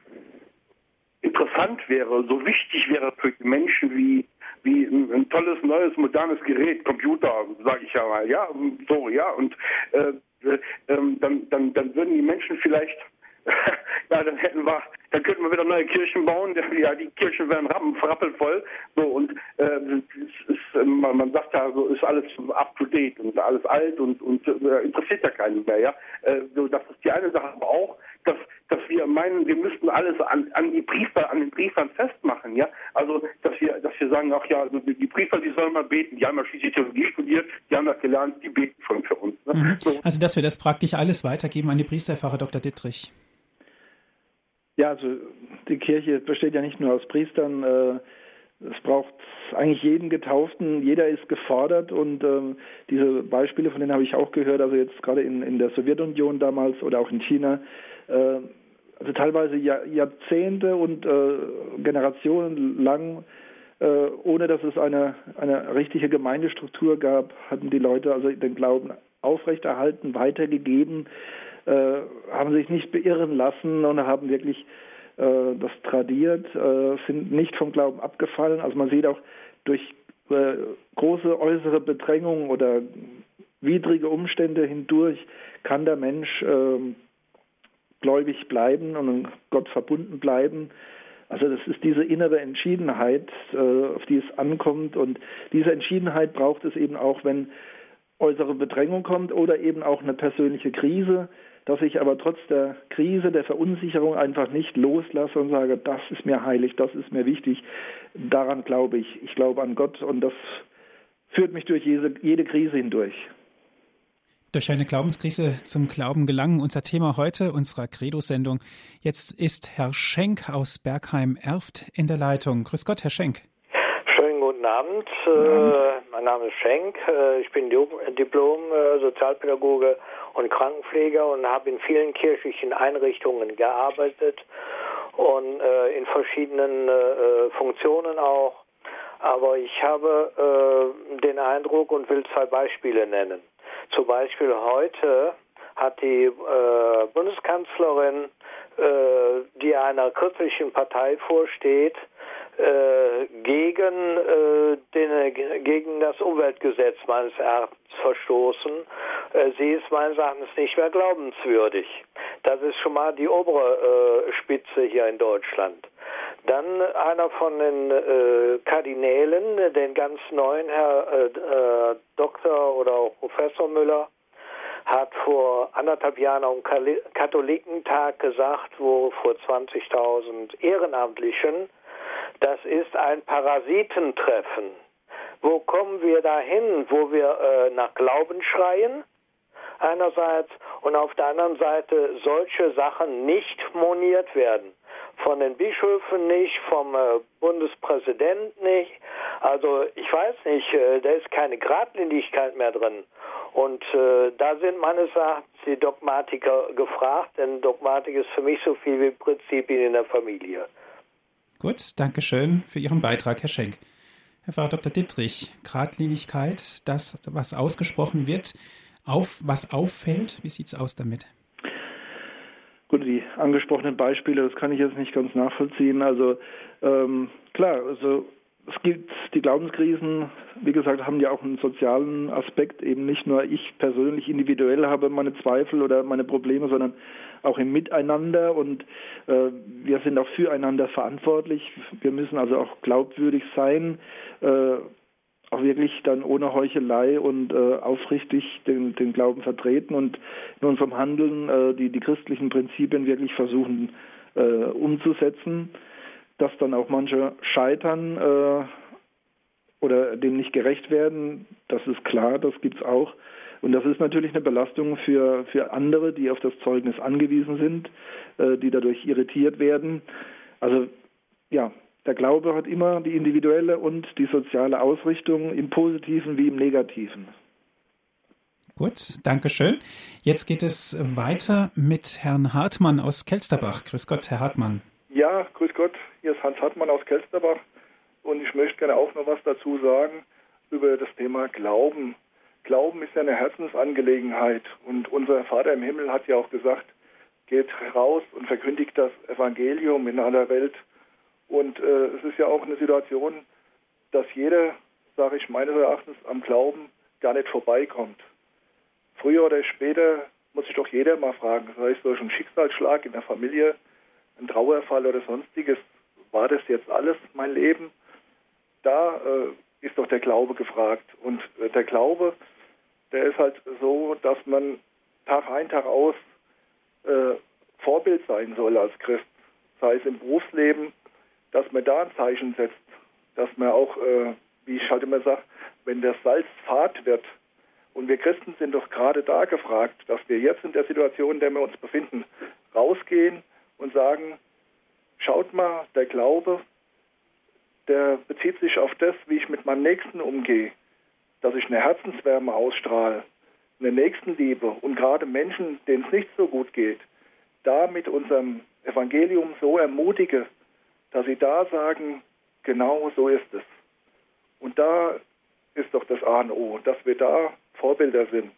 interessant wäre, so wichtig wäre für die Menschen wie wie ein, tolles neues modernes Gerät, Computer, sage ich ja mal, ja, so ja und äh, äh, dann dann dann würden die Menschen vielleicht ja, dann hätten wir, dann könnten wir wieder neue Kirchen bauen. Ja, die Kirchen wären rappelvoll. So und äh, ist, man, man, sagt ja, so ist alles up to date und alles alt und, und äh, interessiert ja keinen mehr. Ja, äh, so, das ist die eine Sache, aber auch, dass dass wir meinen, wir müssten alles an, an die Priester, an den Priestern festmachen, ja. Also dass wir, dass wir sagen, ach ja, also die Priester, die sollen mal beten, die haben ja schließlich Theologie studiert, die haben das gelernt, die beten schon für uns. Ne? Mhm. So. Also dass wir das praktisch alles weitergeben an die Priester, Pfarrer Dr. Dittrich. Ja, also die Kirche besteht ja nicht nur aus Priestern. Äh, es braucht eigentlich jeden Getauften, jeder ist gefordert und ähm, diese Beispiele, von denen habe ich auch gehört, also jetzt gerade in, in der Sowjetunion damals oder auch in China, äh, also teilweise Jahr, Jahrzehnte und äh, Generationen lang, äh, ohne dass es eine, eine richtige Gemeindestruktur gab, hatten die Leute also den Glauben aufrechterhalten, weitergegeben, äh, haben sich nicht beirren lassen und haben wirklich äh, das tradiert, äh, sind nicht vom Glauben abgefallen. Also man sieht auch durch äh, große äußere Bedrängung oder widrige Umstände hindurch kann der Mensch äh, gläubig bleiben und Gott verbunden bleiben. Also das ist diese innere Entschiedenheit, äh, auf die es ankommt. Und diese Entschiedenheit braucht es eben auch, wenn äußere Bedrängung kommt oder eben auch eine persönliche Krise dass ich aber trotz der Krise, der Verunsicherung einfach nicht loslasse und sage, das ist mir heilig, das ist mir wichtig. Daran glaube ich. Ich glaube an Gott und das führt mich durch jede, jede Krise hindurch. Durch eine Glaubenskrise zum Glauben gelangen. Unser Thema heute unserer Credo-Sendung. Jetzt ist Herr Schenk aus Bergheim-Erft in der Leitung. Grüß Gott, Herr Schenk. Schönen guten Abend. Guten Abend. Äh, mein Name ist Schenk. Äh, ich bin Diplom-Sozialpädagoge und Krankenpfleger und habe in vielen kirchlichen Einrichtungen gearbeitet und äh, in verschiedenen äh, äh, Funktionen auch. Aber ich habe äh, den Eindruck und will zwei Beispiele nennen. Zum Beispiel heute hat die äh, Bundeskanzlerin, äh, die einer christlichen Partei vorsteht, äh, gegen, äh, den, gegen das Umweltgesetz meines Erachtens verstoßen. Äh, sie ist meines Erachtens nicht mehr glaubenswürdig. Das ist schon mal die obere äh, Spitze hier in Deutschland. Dann einer von den äh, Kardinälen, den ganz neuen, Herr äh, äh, Doktor oder auch Professor Müller, hat vor anderthalb Jahren am Katholikentag gesagt, wo vor 20.000 Ehrenamtlichen das ist ein Parasitentreffen. Wo kommen wir dahin, wo wir äh, nach Glauben schreien? Einerseits und auf der anderen Seite solche Sachen nicht moniert werden. Von den Bischöfen nicht, vom äh, Bundespräsident nicht. Also ich weiß nicht, äh, da ist keine Gradlinigkeit mehr drin. Und äh, da sind meines Erachtens die Dogmatiker gefragt, denn Dogmatik ist für mich so viel wie Prinzipien in der Familie. Gut, danke schön für Ihren Beitrag, Herr Schenk. Herr Pfarrer Dr. Dittrich, Gradlinigkeit, das, was ausgesprochen wird, auf, was auffällt, wie sieht es aus damit? Gut, die angesprochenen Beispiele, das kann ich jetzt nicht ganz nachvollziehen. Also ähm, klar, also es gibt die Glaubenskrisen, wie gesagt, haben ja auch einen sozialen Aspekt. Eben nicht nur ich persönlich individuell habe meine Zweifel oder meine Probleme, sondern auch im Miteinander und äh, wir sind auch füreinander verantwortlich. Wir müssen also auch glaubwürdig sein, äh, auch wirklich dann ohne Heuchelei und äh, aufrichtig den, den Glauben vertreten und in unserem Handeln äh, die, die christlichen Prinzipien wirklich versuchen äh, umzusetzen dass dann auch manche scheitern äh, oder dem nicht gerecht werden, das ist klar, das gibt es auch. Und das ist natürlich eine Belastung für, für andere, die auf das Zeugnis angewiesen sind, äh, die dadurch irritiert werden. Also ja, der Glaube hat immer die individuelle und die soziale Ausrichtung im positiven wie im negativen. Gut, danke schön. Jetzt geht es weiter mit Herrn Hartmann aus Kelsterbach. Grüß Gott, Herr Hartmann. Ja, grüß Gott. Hier ist Hans Hartmann aus Kelsterbach und ich möchte gerne auch noch was dazu sagen über das Thema Glauben. Glauben ist ja eine Herzensangelegenheit und unser Vater im Himmel hat ja auch gesagt, geht raus und verkündigt das Evangelium in aller Welt. Und äh, es ist ja auch eine Situation, dass jeder, sage ich meines Erachtens, am Glauben gar nicht vorbeikommt. Früher oder später muss sich doch jeder mal fragen, sei es durch einen Schicksalsschlag in der Familie, ein Trauerfall oder sonstiges, war das jetzt alles mein Leben? Da äh, ist doch der Glaube gefragt. Und äh, der Glaube, der ist halt so, dass man Tag ein, Tag aus äh, Vorbild sein soll als Christ. Sei es im Berufsleben, dass man da ein Zeichen setzt, dass man auch, äh, wie ich halt immer sage, wenn der Salz fad wird, und wir Christen sind doch gerade da gefragt, dass wir jetzt in der Situation, in der wir uns befinden, rausgehen und sagen, schaut mal, der Glaube, der bezieht sich auf das, wie ich mit meinem Nächsten umgehe, dass ich eine Herzenswärme ausstrahle, eine Nächstenliebe und gerade Menschen, denen es nicht so gut geht, da mit unserem Evangelium so ermutige, dass sie da sagen, genau so ist es. Und da ist doch das A und O, dass wir da Vorbilder sind.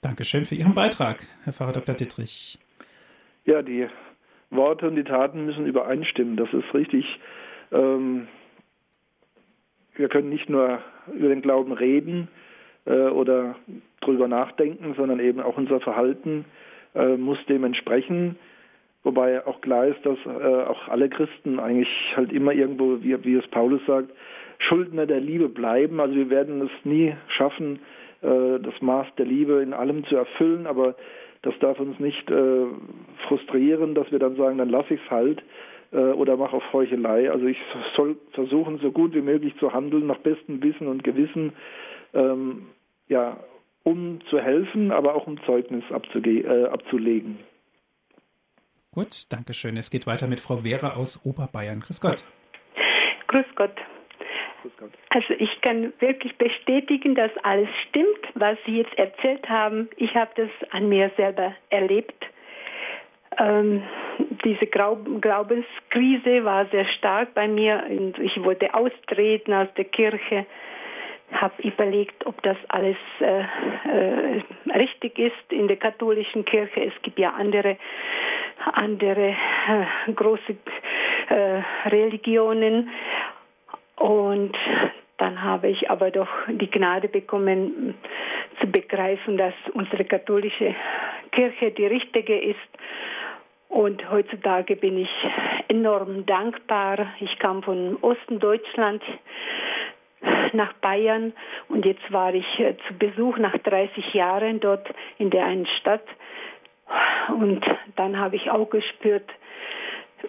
Dankeschön für Ihren Beitrag, Herr Pfarrer Dr. Dittrich. Ja, die Worte und die Taten müssen übereinstimmen. Das ist richtig. Ähm, wir können nicht nur über den Glauben reden äh, oder drüber nachdenken, sondern eben auch unser Verhalten äh, muss dem entsprechen. Wobei auch klar ist, dass äh, auch alle Christen eigentlich halt immer irgendwo, wie, wie es Paulus sagt, Schuldner der Liebe bleiben. Also wir werden es nie schaffen, äh, das Maß der Liebe in allem zu erfüllen, aber das darf uns nicht äh, frustrieren, dass wir dann sagen, dann lasse ich es halt äh, oder mache auf Heuchelei. Also ich soll versuchen, so gut wie möglich zu handeln, nach bestem Wissen und Gewissen, ähm, ja, um zu helfen, aber auch um Zeugnis äh, abzulegen. Gut, danke schön. Es geht weiter mit Frau Vera aus Oberbayern. Grüß Gott. Grüß Gott. Also ich kann wirklich bestätigen, dass alles stimmt, was Sie jetzt erzählt haben. Ich habe das an mir selber erlebt. Ähm, diese Glaubenskrise war sehr stark bei mir und ich wollte austreten aus der Kirche. Habe überlegt, ob das alles äh, äh, richtig ist in der katholischen Kirche. Es gibt ja andere, andere äh, große äh, Religionen und dann habe ich aber doch die Gnade bekommen, zu begreifen, dass unsere katholische Kirche die richtige ist. Und heutzutage bin ich enorm dankbar. Ich kam von Osten Deutschland nach Bayern und jetzt war ich äh, zu Besuch nach 30 Jahren dort in der einen Stadt. Und dann habe ich auch gespürt,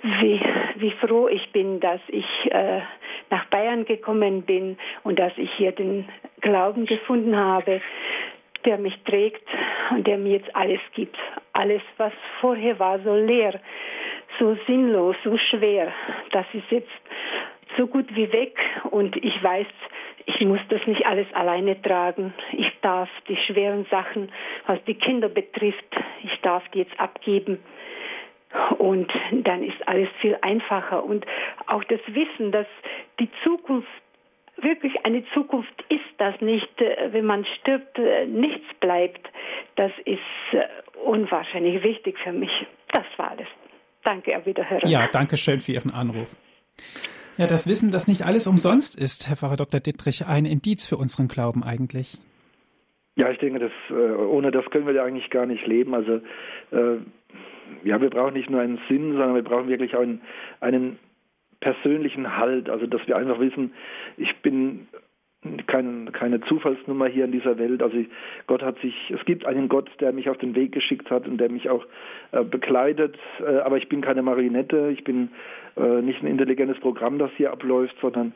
wie, wie froh ich bin, dass ich äh, nach Bayern gekommen bin und dass ich hier den Glauben gefunden habe, der mich trägt und der mir jetzt alles gibt. Alles, was vorher war, so leer, so sinnlos, so schwer, das ist jetzt so gut wie weg und ich weiß, ich muss das nicht alles alleine tragen. Ich darf die schweren Sachen, was die Kinder betrifft, ich darf die jetzt abgeben. Und dann ist alles viel einfacher. Und auch das Wissen, dass die Zukunft wirklich eine Zukunft ist, dass nicht, äh, wenn man stirbt, äh, nichts bleibt, das ist äh, unwahrscheinlich wichtig für mich. Das war alles. Danke, auf Wiederhören. Ja, danke schön für Ihren Anruf. Ja, das Wissen, dass nicht alles umsonst ist, Herr Pfarrer Dr. Dittrich, ein Indiz für unseren Glauben eigentlich. Ja, ich denke, das, ohne das können wir ja eigentlich gar nicht leben. Also ja, wir brauchen nicht nur einen Sinn, sondern wir brauchen wirklich einen, einen persönlichen Halt. Also, dass wir einfach wissen, ich bin kein, keine Zufallsnummer hier in dieser Welt. Also Gott hat sich, es gibt einen Gott, der mich auf den Weg geschickt hat und der mich auch äh, begleitet. Äh, aber ich bin keine Marionette, ich bin äh, nicht ein intelligentes Programm, das hier abläuft, sondern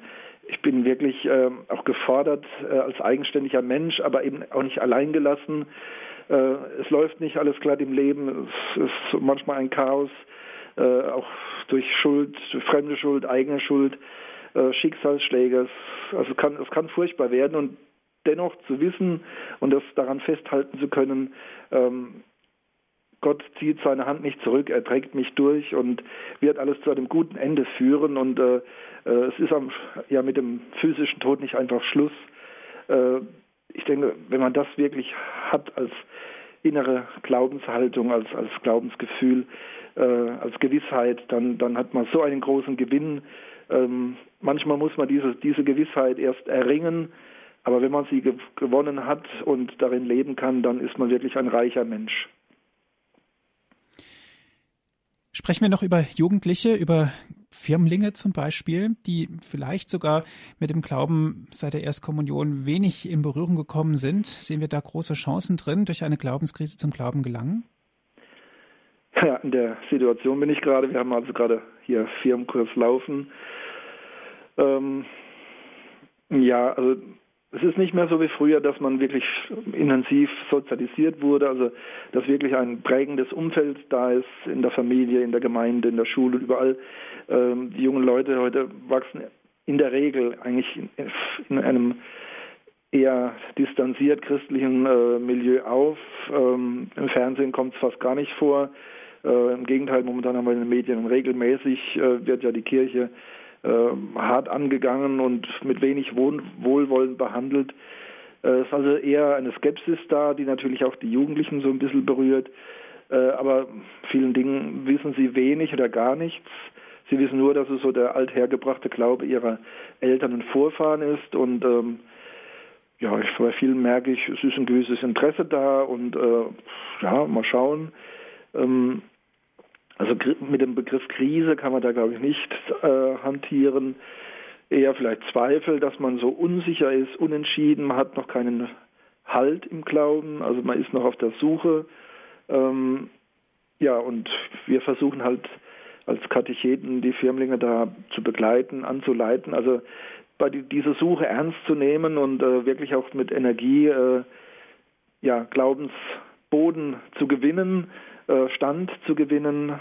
ich bin wirklich äh, auch gefordert äh, als eigenständiger Mensch, aber eben auch nicht alleingelassen. Äh, es läuft nicht alles glatt im Leben. Es ist manchmal ein Chaos, auch durch Schuld, fremde Schuld, eigene Schuld, äh. Also es kann, es kann furchtbar werden und dennoch zu wissen und das daran festhalten zu können, ähm, Gott zieht seine Hand nicht zurück, er trägt mich durch und wird alles zu einem guten Ende führen. Und äh, es ist am, ja mit dem physischen Tod nicht einfach Schluss. Äh, ich denke, wenn man das wirklich hat als innere Glaubenshaltung, als, als Glaubensgefühl, äh, als Gewissheit, dann, dann hat man so einen großen Gewinn. Ähm, manchmal muss man diese, diese Gewissheit erst erringen, aber wenn man sie ge gewonnen hat und darin leben kann, dann ist man wirklich ein reicher Mensch. Sprechen wir noch über Jugendliche, über Firmlinge zum Beispiel, die vielleicht sogar mit dem Glauben seit der Erstkommunion wenig in Berührung gekommen sind. Sehen wir da große Chancen drin, durch eine Glaubenskrise zum Glauben gelangen? Ja, in der Situation bin ich gerade. Wir haben also gerade hier Firmenkurs laufen. Ähm, ja, also es ist nicht mehr so wie früher, dass man wirklich intensiv sozialisiert wurde, also dass wirklich ein prägendes Umfeld da ist in der Familie, in der Gemeinde, in der Schule, überall. Ähm, die jungen Leute heute wachsen in der Regel eigentlich in, in einem eher distanziert christlichen äh, Milieu auf. Ähm, Im Fernsehen kommt es fast gar nicht vor. Äh, Im Gegenteil, momentan haben wir in den Medien regelmäßig äh, wird ja die Kirche äh, hart angegangen und mit wenig Wohl Wohlwollen behandelt. Es äh, ist also eher eine Skepsis da, die natürlich auch die Jugendlichen so ein bisschen berührt. Äh, aber vielen Dingen wissen sie wenig oder gar nichts. Sie wissen nur, dass es so der althergebrachte Glaube ihrer Eltern und Vorfahren ist und ähm, ja, ich, bei vielen merke ich, es ist ein gewisses Interesse da und äh, ja, mal schauen. Ähm, also mit dem Begriff Krise kann man da, glaube ich, nicht äh, hantieren. Eher vielleicht Zweifel, dass man so unsicher ist, unentschieden, man hat noch keinen Halt im Glauben, also man ist noch auf der Suche. Ähm, ja, und wir versuchen halt als Katecheten die Firmlinge da zu begleiten, anzuleiten, also bei die, dieser Suche ernst zu nehmen und äh, wirklich auch mit Energie äh, ja, Glaubensboden zu gewinnen, Stand zu gewinnen,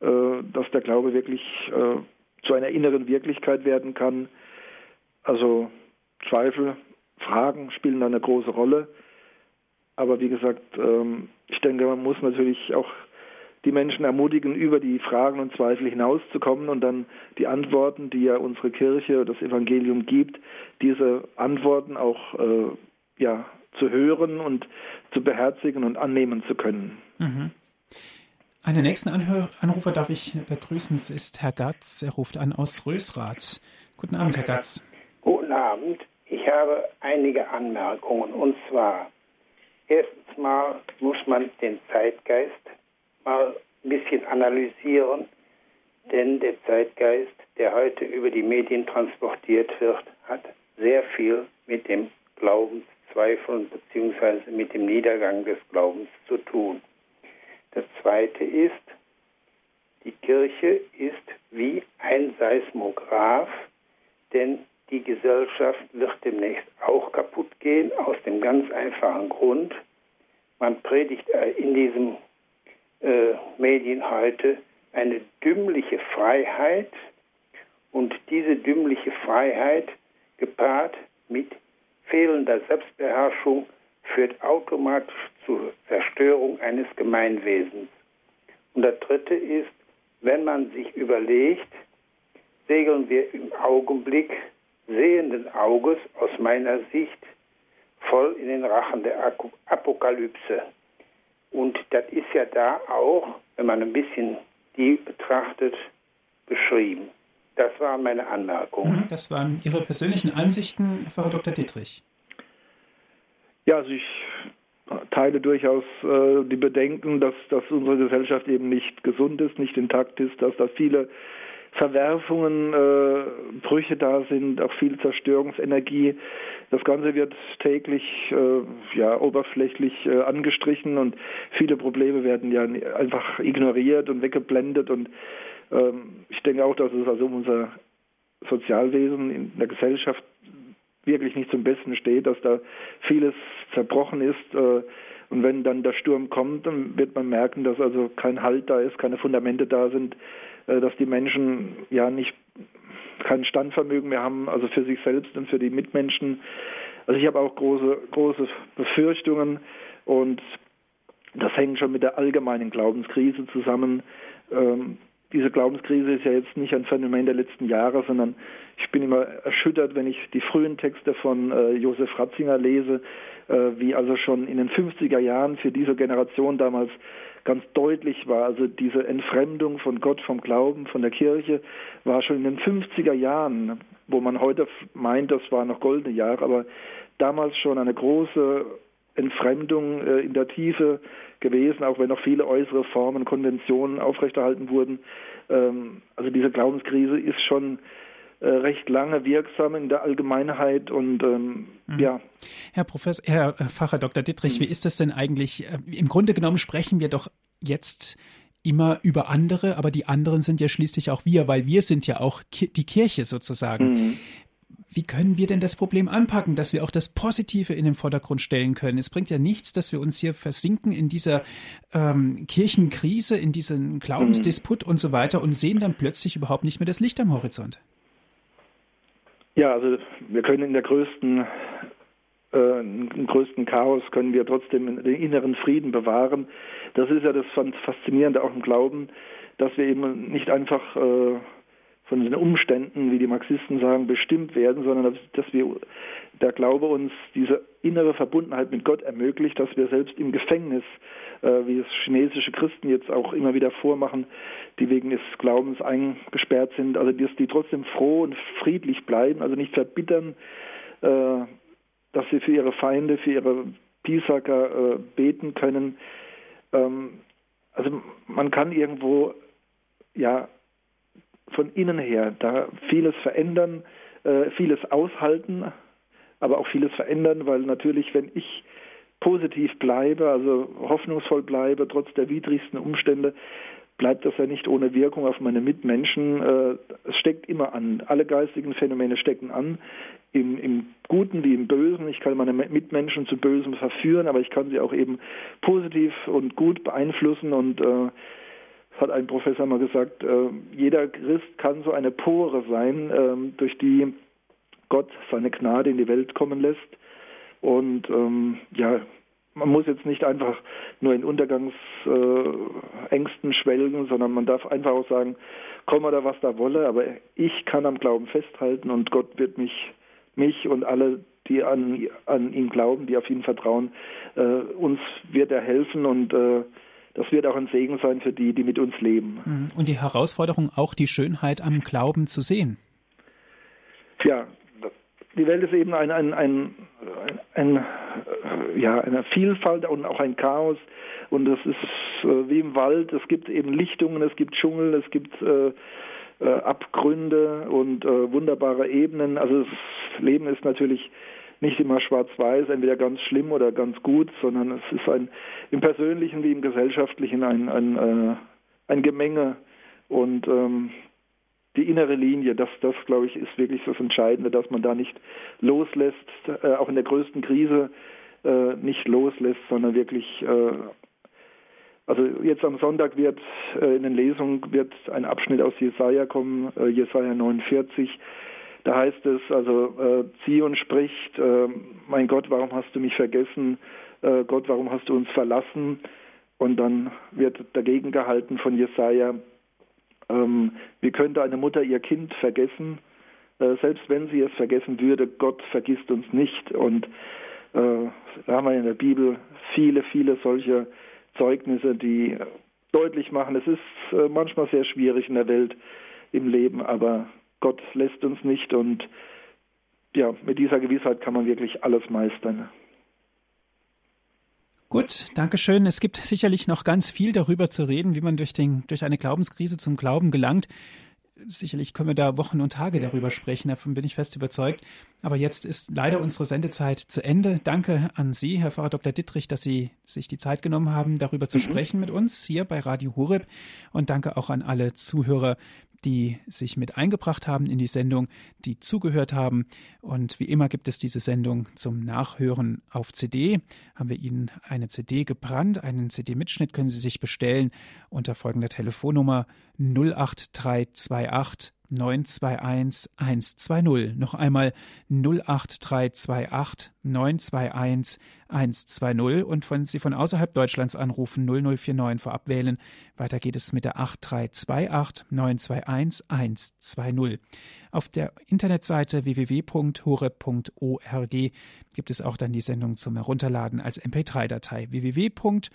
äh, dass der Glaube wirklich äh, zu einer inneren Wirklichkeit werden kann. Also Zweifel, Fragen spielen da eine große Rolle. Aber wie gesagt, ähm, ich denke, man muss natürlich auch die Menschen ermutigen, über die Fragen und Zweifel hinauszukommen und dann die Antworten, die ja unsere Kirche, das Evangelium gibt, diese Antworten auch äh, ja, zu hören und zu beherzigen und annehmen zu können. Mhm. Einen nächsten Anhör Anrufer darf ich begrüßen. Es ist Herr Gatz. Er ruft an aus Rösrath. Guten Abend, Herr Gatz. Guten Abend. Ich habe einige Anmerkungen. Und zwar, erstens mal muss man den Zeitgeist mal ein bisschen analysieren. Denn der Zeitgeist, der heute über die Medien transportiert wird, hat sehr viel mit dem Glaubenszweifeln bzw. mit dem Niedergang des Glaubens zu tun. Das zweite ist, die Kirche ist wie ein Seismograph, denn die Gesellschaft wird demnächst auch kaputt gehen, aus dem ganz einfachen Grund, man predigt äh, in diesen äh, Medien heute eine dümmliche Freiheit und diese dümmliche Freiheit gepaart mit fehlender Selbstbeherrschung führt automatisch zur Zerstörung eines Gemeinwesens. Und das Dritte ist, wenn man sich überlegt, segeln wir im Augenblick sehenden Auges aus meiner Sicht voll in den Rachen der Apokalypse. Und das ist ja da auch, wenn man ein bisschen die betrachtet, beschrieben. Das waren meine Anmerkungen. Mhm, das waren Ihre persönlichen Ansichten, Herr Dr. Dietrich. Ja, also ich teile durchaus äh, die Bedenken, dass, dass unsere Gesellschaft eben nicht gesund ist, nicht intakt ist, dass da viele Verwerfungen, äh, Brüche da sind, auch viel Zerstörungsenergie. Das Ganze wird täglich äh, ja, oberflächlich äh, angestrichen und viele Probleme werden ja einfach ignoriert und weggeblendet. Und ähm, ich denke auch, dass es also um unser Sozialwesen in der Gesellschaft wirklich nicht zum Besten steht, dass da vieles zerbrochen ist. Äh, und wenn dann der Sturm kommt, dann wird man merken, dass also kein Halt da ist, keine Fundamente da sind, äh, dass die Menschen ja nicht kein Standvermögen mehr haben, also für sich selbst und für die Mitmenschen. Also ich habe auch große, große Befürchtungen und das hängt schon mit der allgemeinen Glaubenskrise zusammen. Ähm, diese Glaubenskrise ist ja jetzt nicht ein Phänomen der letzten Jahre, sondern ich bin immer erschüttert, wenn ich die frühen Texte von äh, Josef Ratzinger lese, äh, wie also schon in den 50er Jahren für diese Generation damals ganz deutlich war. Also diese Entfremdung von Gott, vom Glauben, von der Kirche war schon in den 50er Jahren, wo man heute meint, das war noch goldene Jahre, aber damals schon eine große Entfremdung äh, in der Tiefe gewesen, auch wenn noch viele äußere Formen, Konventionen aufrechterhalten wurden. Ähm, also diese Glaubenskrise ist schon äh, recht lange wirksam in der Allgemeinheit und ähm, mhm. ja. Herr Professor, Herr Pfarrer Dr. Dittrich, mhm. wie ist das denn eigentlich? Äh, Im Grunde genommen sprechen wir doch jetzt immer über andere, aber die anderen sind ja schließlich auch wir, weil wir sind ja auch die Kirche sozusagen. Mhm. Wie können wir denn das Problem anpacken, dass wir auch das Positive in den Vordergrund stellen können? Es bringt ja nichts, dass wir uns hier versinken in dieser ähm, Kirchenkrise, in diesen Glaubensdisput mhm. und so weiter und sehen dann plötzlich überhaupt nicht mehr das Licht am Horizont. Ja, also wir können in der größten äh, im größten Chaos können wir trotzdem den inneren Frieden bewahren. Das ist ja das Faszinierende auch im Glauben, dass wir eben nicht einfach äh, von den Umständen, wie die Marxisten sagen, bestimmt werden, sondern dass, wir der Glaube uns diese innere Verbundenheit mit Gott ermöglicht, dass wir selbst im Gefängnis, äh, wie es chinesische Christen jetzt auch immer wieder vormachen, die wegen des Glaubens eingesperrt sind, also dass die trotzdem froh und friedlich bleiben, also nicht verbittern, äh, dass sie für ihre Feinde, für ihre Pisaker äh, beten können. Ähm, also man kann irgendwo ja von innen her da vieles verändern, äh, vieles aushalten, aber auch vieles verändern, weil natürlich, wenn ich positiv bleibe, also hoffnungsvoll bleibe, trotz der widrigsten Umstände, bleibt das ja nicht ohne Wirkung auf meine Mitmenschen. Äh, es steckt immer an. Alle geistigen Phänomene stecken an. Im, Im Guten wie im Bösen. Ich kann meine Mitmenschen zu Bösem verführen, aber ich kann sie auch eben positiv und gut beeinflussen und äh, hat ein Professor mal gesagt, äh, jeder Christ kann so eine Pore sein, äh, durch die Gott seine Gnade in die Welt kommen lässt. Und ähm, ja, man muss jetzt nicht einfach nur in Untergangsängsten äh, schwelgen, sondern man darf einfach auch sagen, komme da was da wolle, aber ich kann am Glauben festhalten und Gott wird mich, mich und alle, die an, an ihn glauben, die auf ihn vertrauen, äh, uns wird er helfen und äh, das wird auch ein Segen sein für die, die mit uns leben. Mhm. Und die Herausforderung, auch die Schönheit am Glauben zu sehen. Ja, die Welt ist eben ein, ein, ein, ein, ja, eine Vielfalt und auch ein Chaos. Und es ist äh, wie im Wald, es gibt eben Lichtungen, es gibt Dschungel, es gibt äh, äh, Abgründe und äh, wunderbare Ebenen. Also das Leben ist natürlich nicht immer schwarz-weiß, entweder ganz schlimm oder ganz gut, sondern es ist ein im persönlichen wie im gesellschaftlichen ein, ein, äh, ein Gemenge. Und ähm, die innere Linie, das, das glaube ich, ist wirklich das Entscheidende, dass man da nicht loslässt, äh, auch in der größten Krise äh, nicht loslässt, sondern wirklich, äh, also jetzt am Sonntag wird äh, in den Lesungen wird ein Abschnitt aus Jesaja kommen, äh, Jesaja 49. Da heißt es, also äh, Zion spricht, äh, mein Gott, warum hast du mich vergessen? Äh, Gott, warum hast du uns verlassen? Und dann wird dagegen gehalten von Jesaja, ähm, wie könnte eine Mutter ihr Kind vergessen? Äh, selbst wenn sie es vergessen würde, Gott vergisst uns nicht. Und äh, da haben wir in der Bibel viele, viele solche Zeugnisse, die deutlich machen, es ist äh, manchmal sehr schwierig in der Welt im Leben, aber Gott lässt uns nicht und ja, mit dieser Gewissheit kann man wirklich alles meistern. Gut, danke schön. Es gibt sicherlich noch ganz viel darüber zu reden, wie man durch, den, durch eine Glaubenskrise zum Glauben gelangt. Sicherlich können wir da Wochen und Tage darüber sprechen, davon bin ich fest überzeugt. Aber jetzt ist leider unsere Sendezeit zu Ende. Danke an Sie, Herr Pfarrer Dr. Dittrich, dass Sie sich die Zeit genommen haben, darüber zu mhm. sprechen mit uns hier bei Radio Horeb. Und danke auch an alle Zuhörer, die sich mit eingebracht haben in die Sendung, die zugehört haben. Und wie immer gibt es diese Sendung zum Nachhören auf CD. Haben wir Ihnen eine CD gebrannt, einen CD-Mitschnitt können Sie sich bestellen unter folgender Telefonnummer 08328 921 120. Noch einmal 08328 921 120 und wenn Sie von außerhalb Deutschlands anrufen 0049 vorab wählen. Weiter geht es mit der 8328 921 120. Auf der Internetseite www.hore.org gibt es auch dann die Sendung zum Herunterladen als MP3-Datei www.hore.org.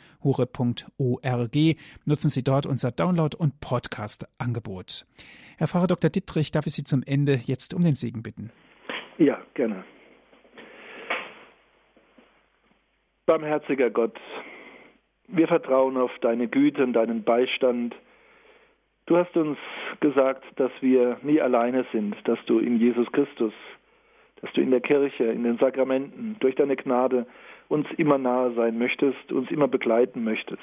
Nutzen Sie dort unser Download- und Podcast-Angebot. Herr Pfarrer Dr. Dittrich, darf ich Sie zum Ende jetzt um den Segen bitten? Ja, gerne. Barmherziger Gott, wir vertrauen auf deine Güte und deinen Beistand. Du hast uns gesagt, dass wir nie alleine sind, dass du in Jesus Christus, dass du in der Kirche, in den Sakramenten, durch deine Gnade uns immer nahe sein möchtest, uns immer begleiten möchtest.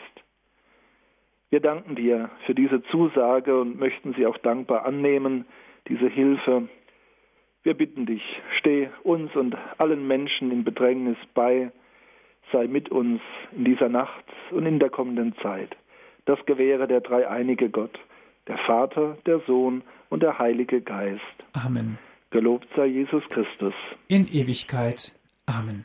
Wir danken dir für diese Zusage und möchten sie auch dankbar annehmen, diese Hilfe. Wir bitten dich, steh uns und allen Menschen in Bedrängnis bei, sei mit uns in dieser Nacht und in der kommenden Zeit. Das gewähre der dreieinige Gott, der Vater, der Sohn und der Heilige Geist. Amen. Gelobt sei Jesus Christus. In Ewigkeit. Amen.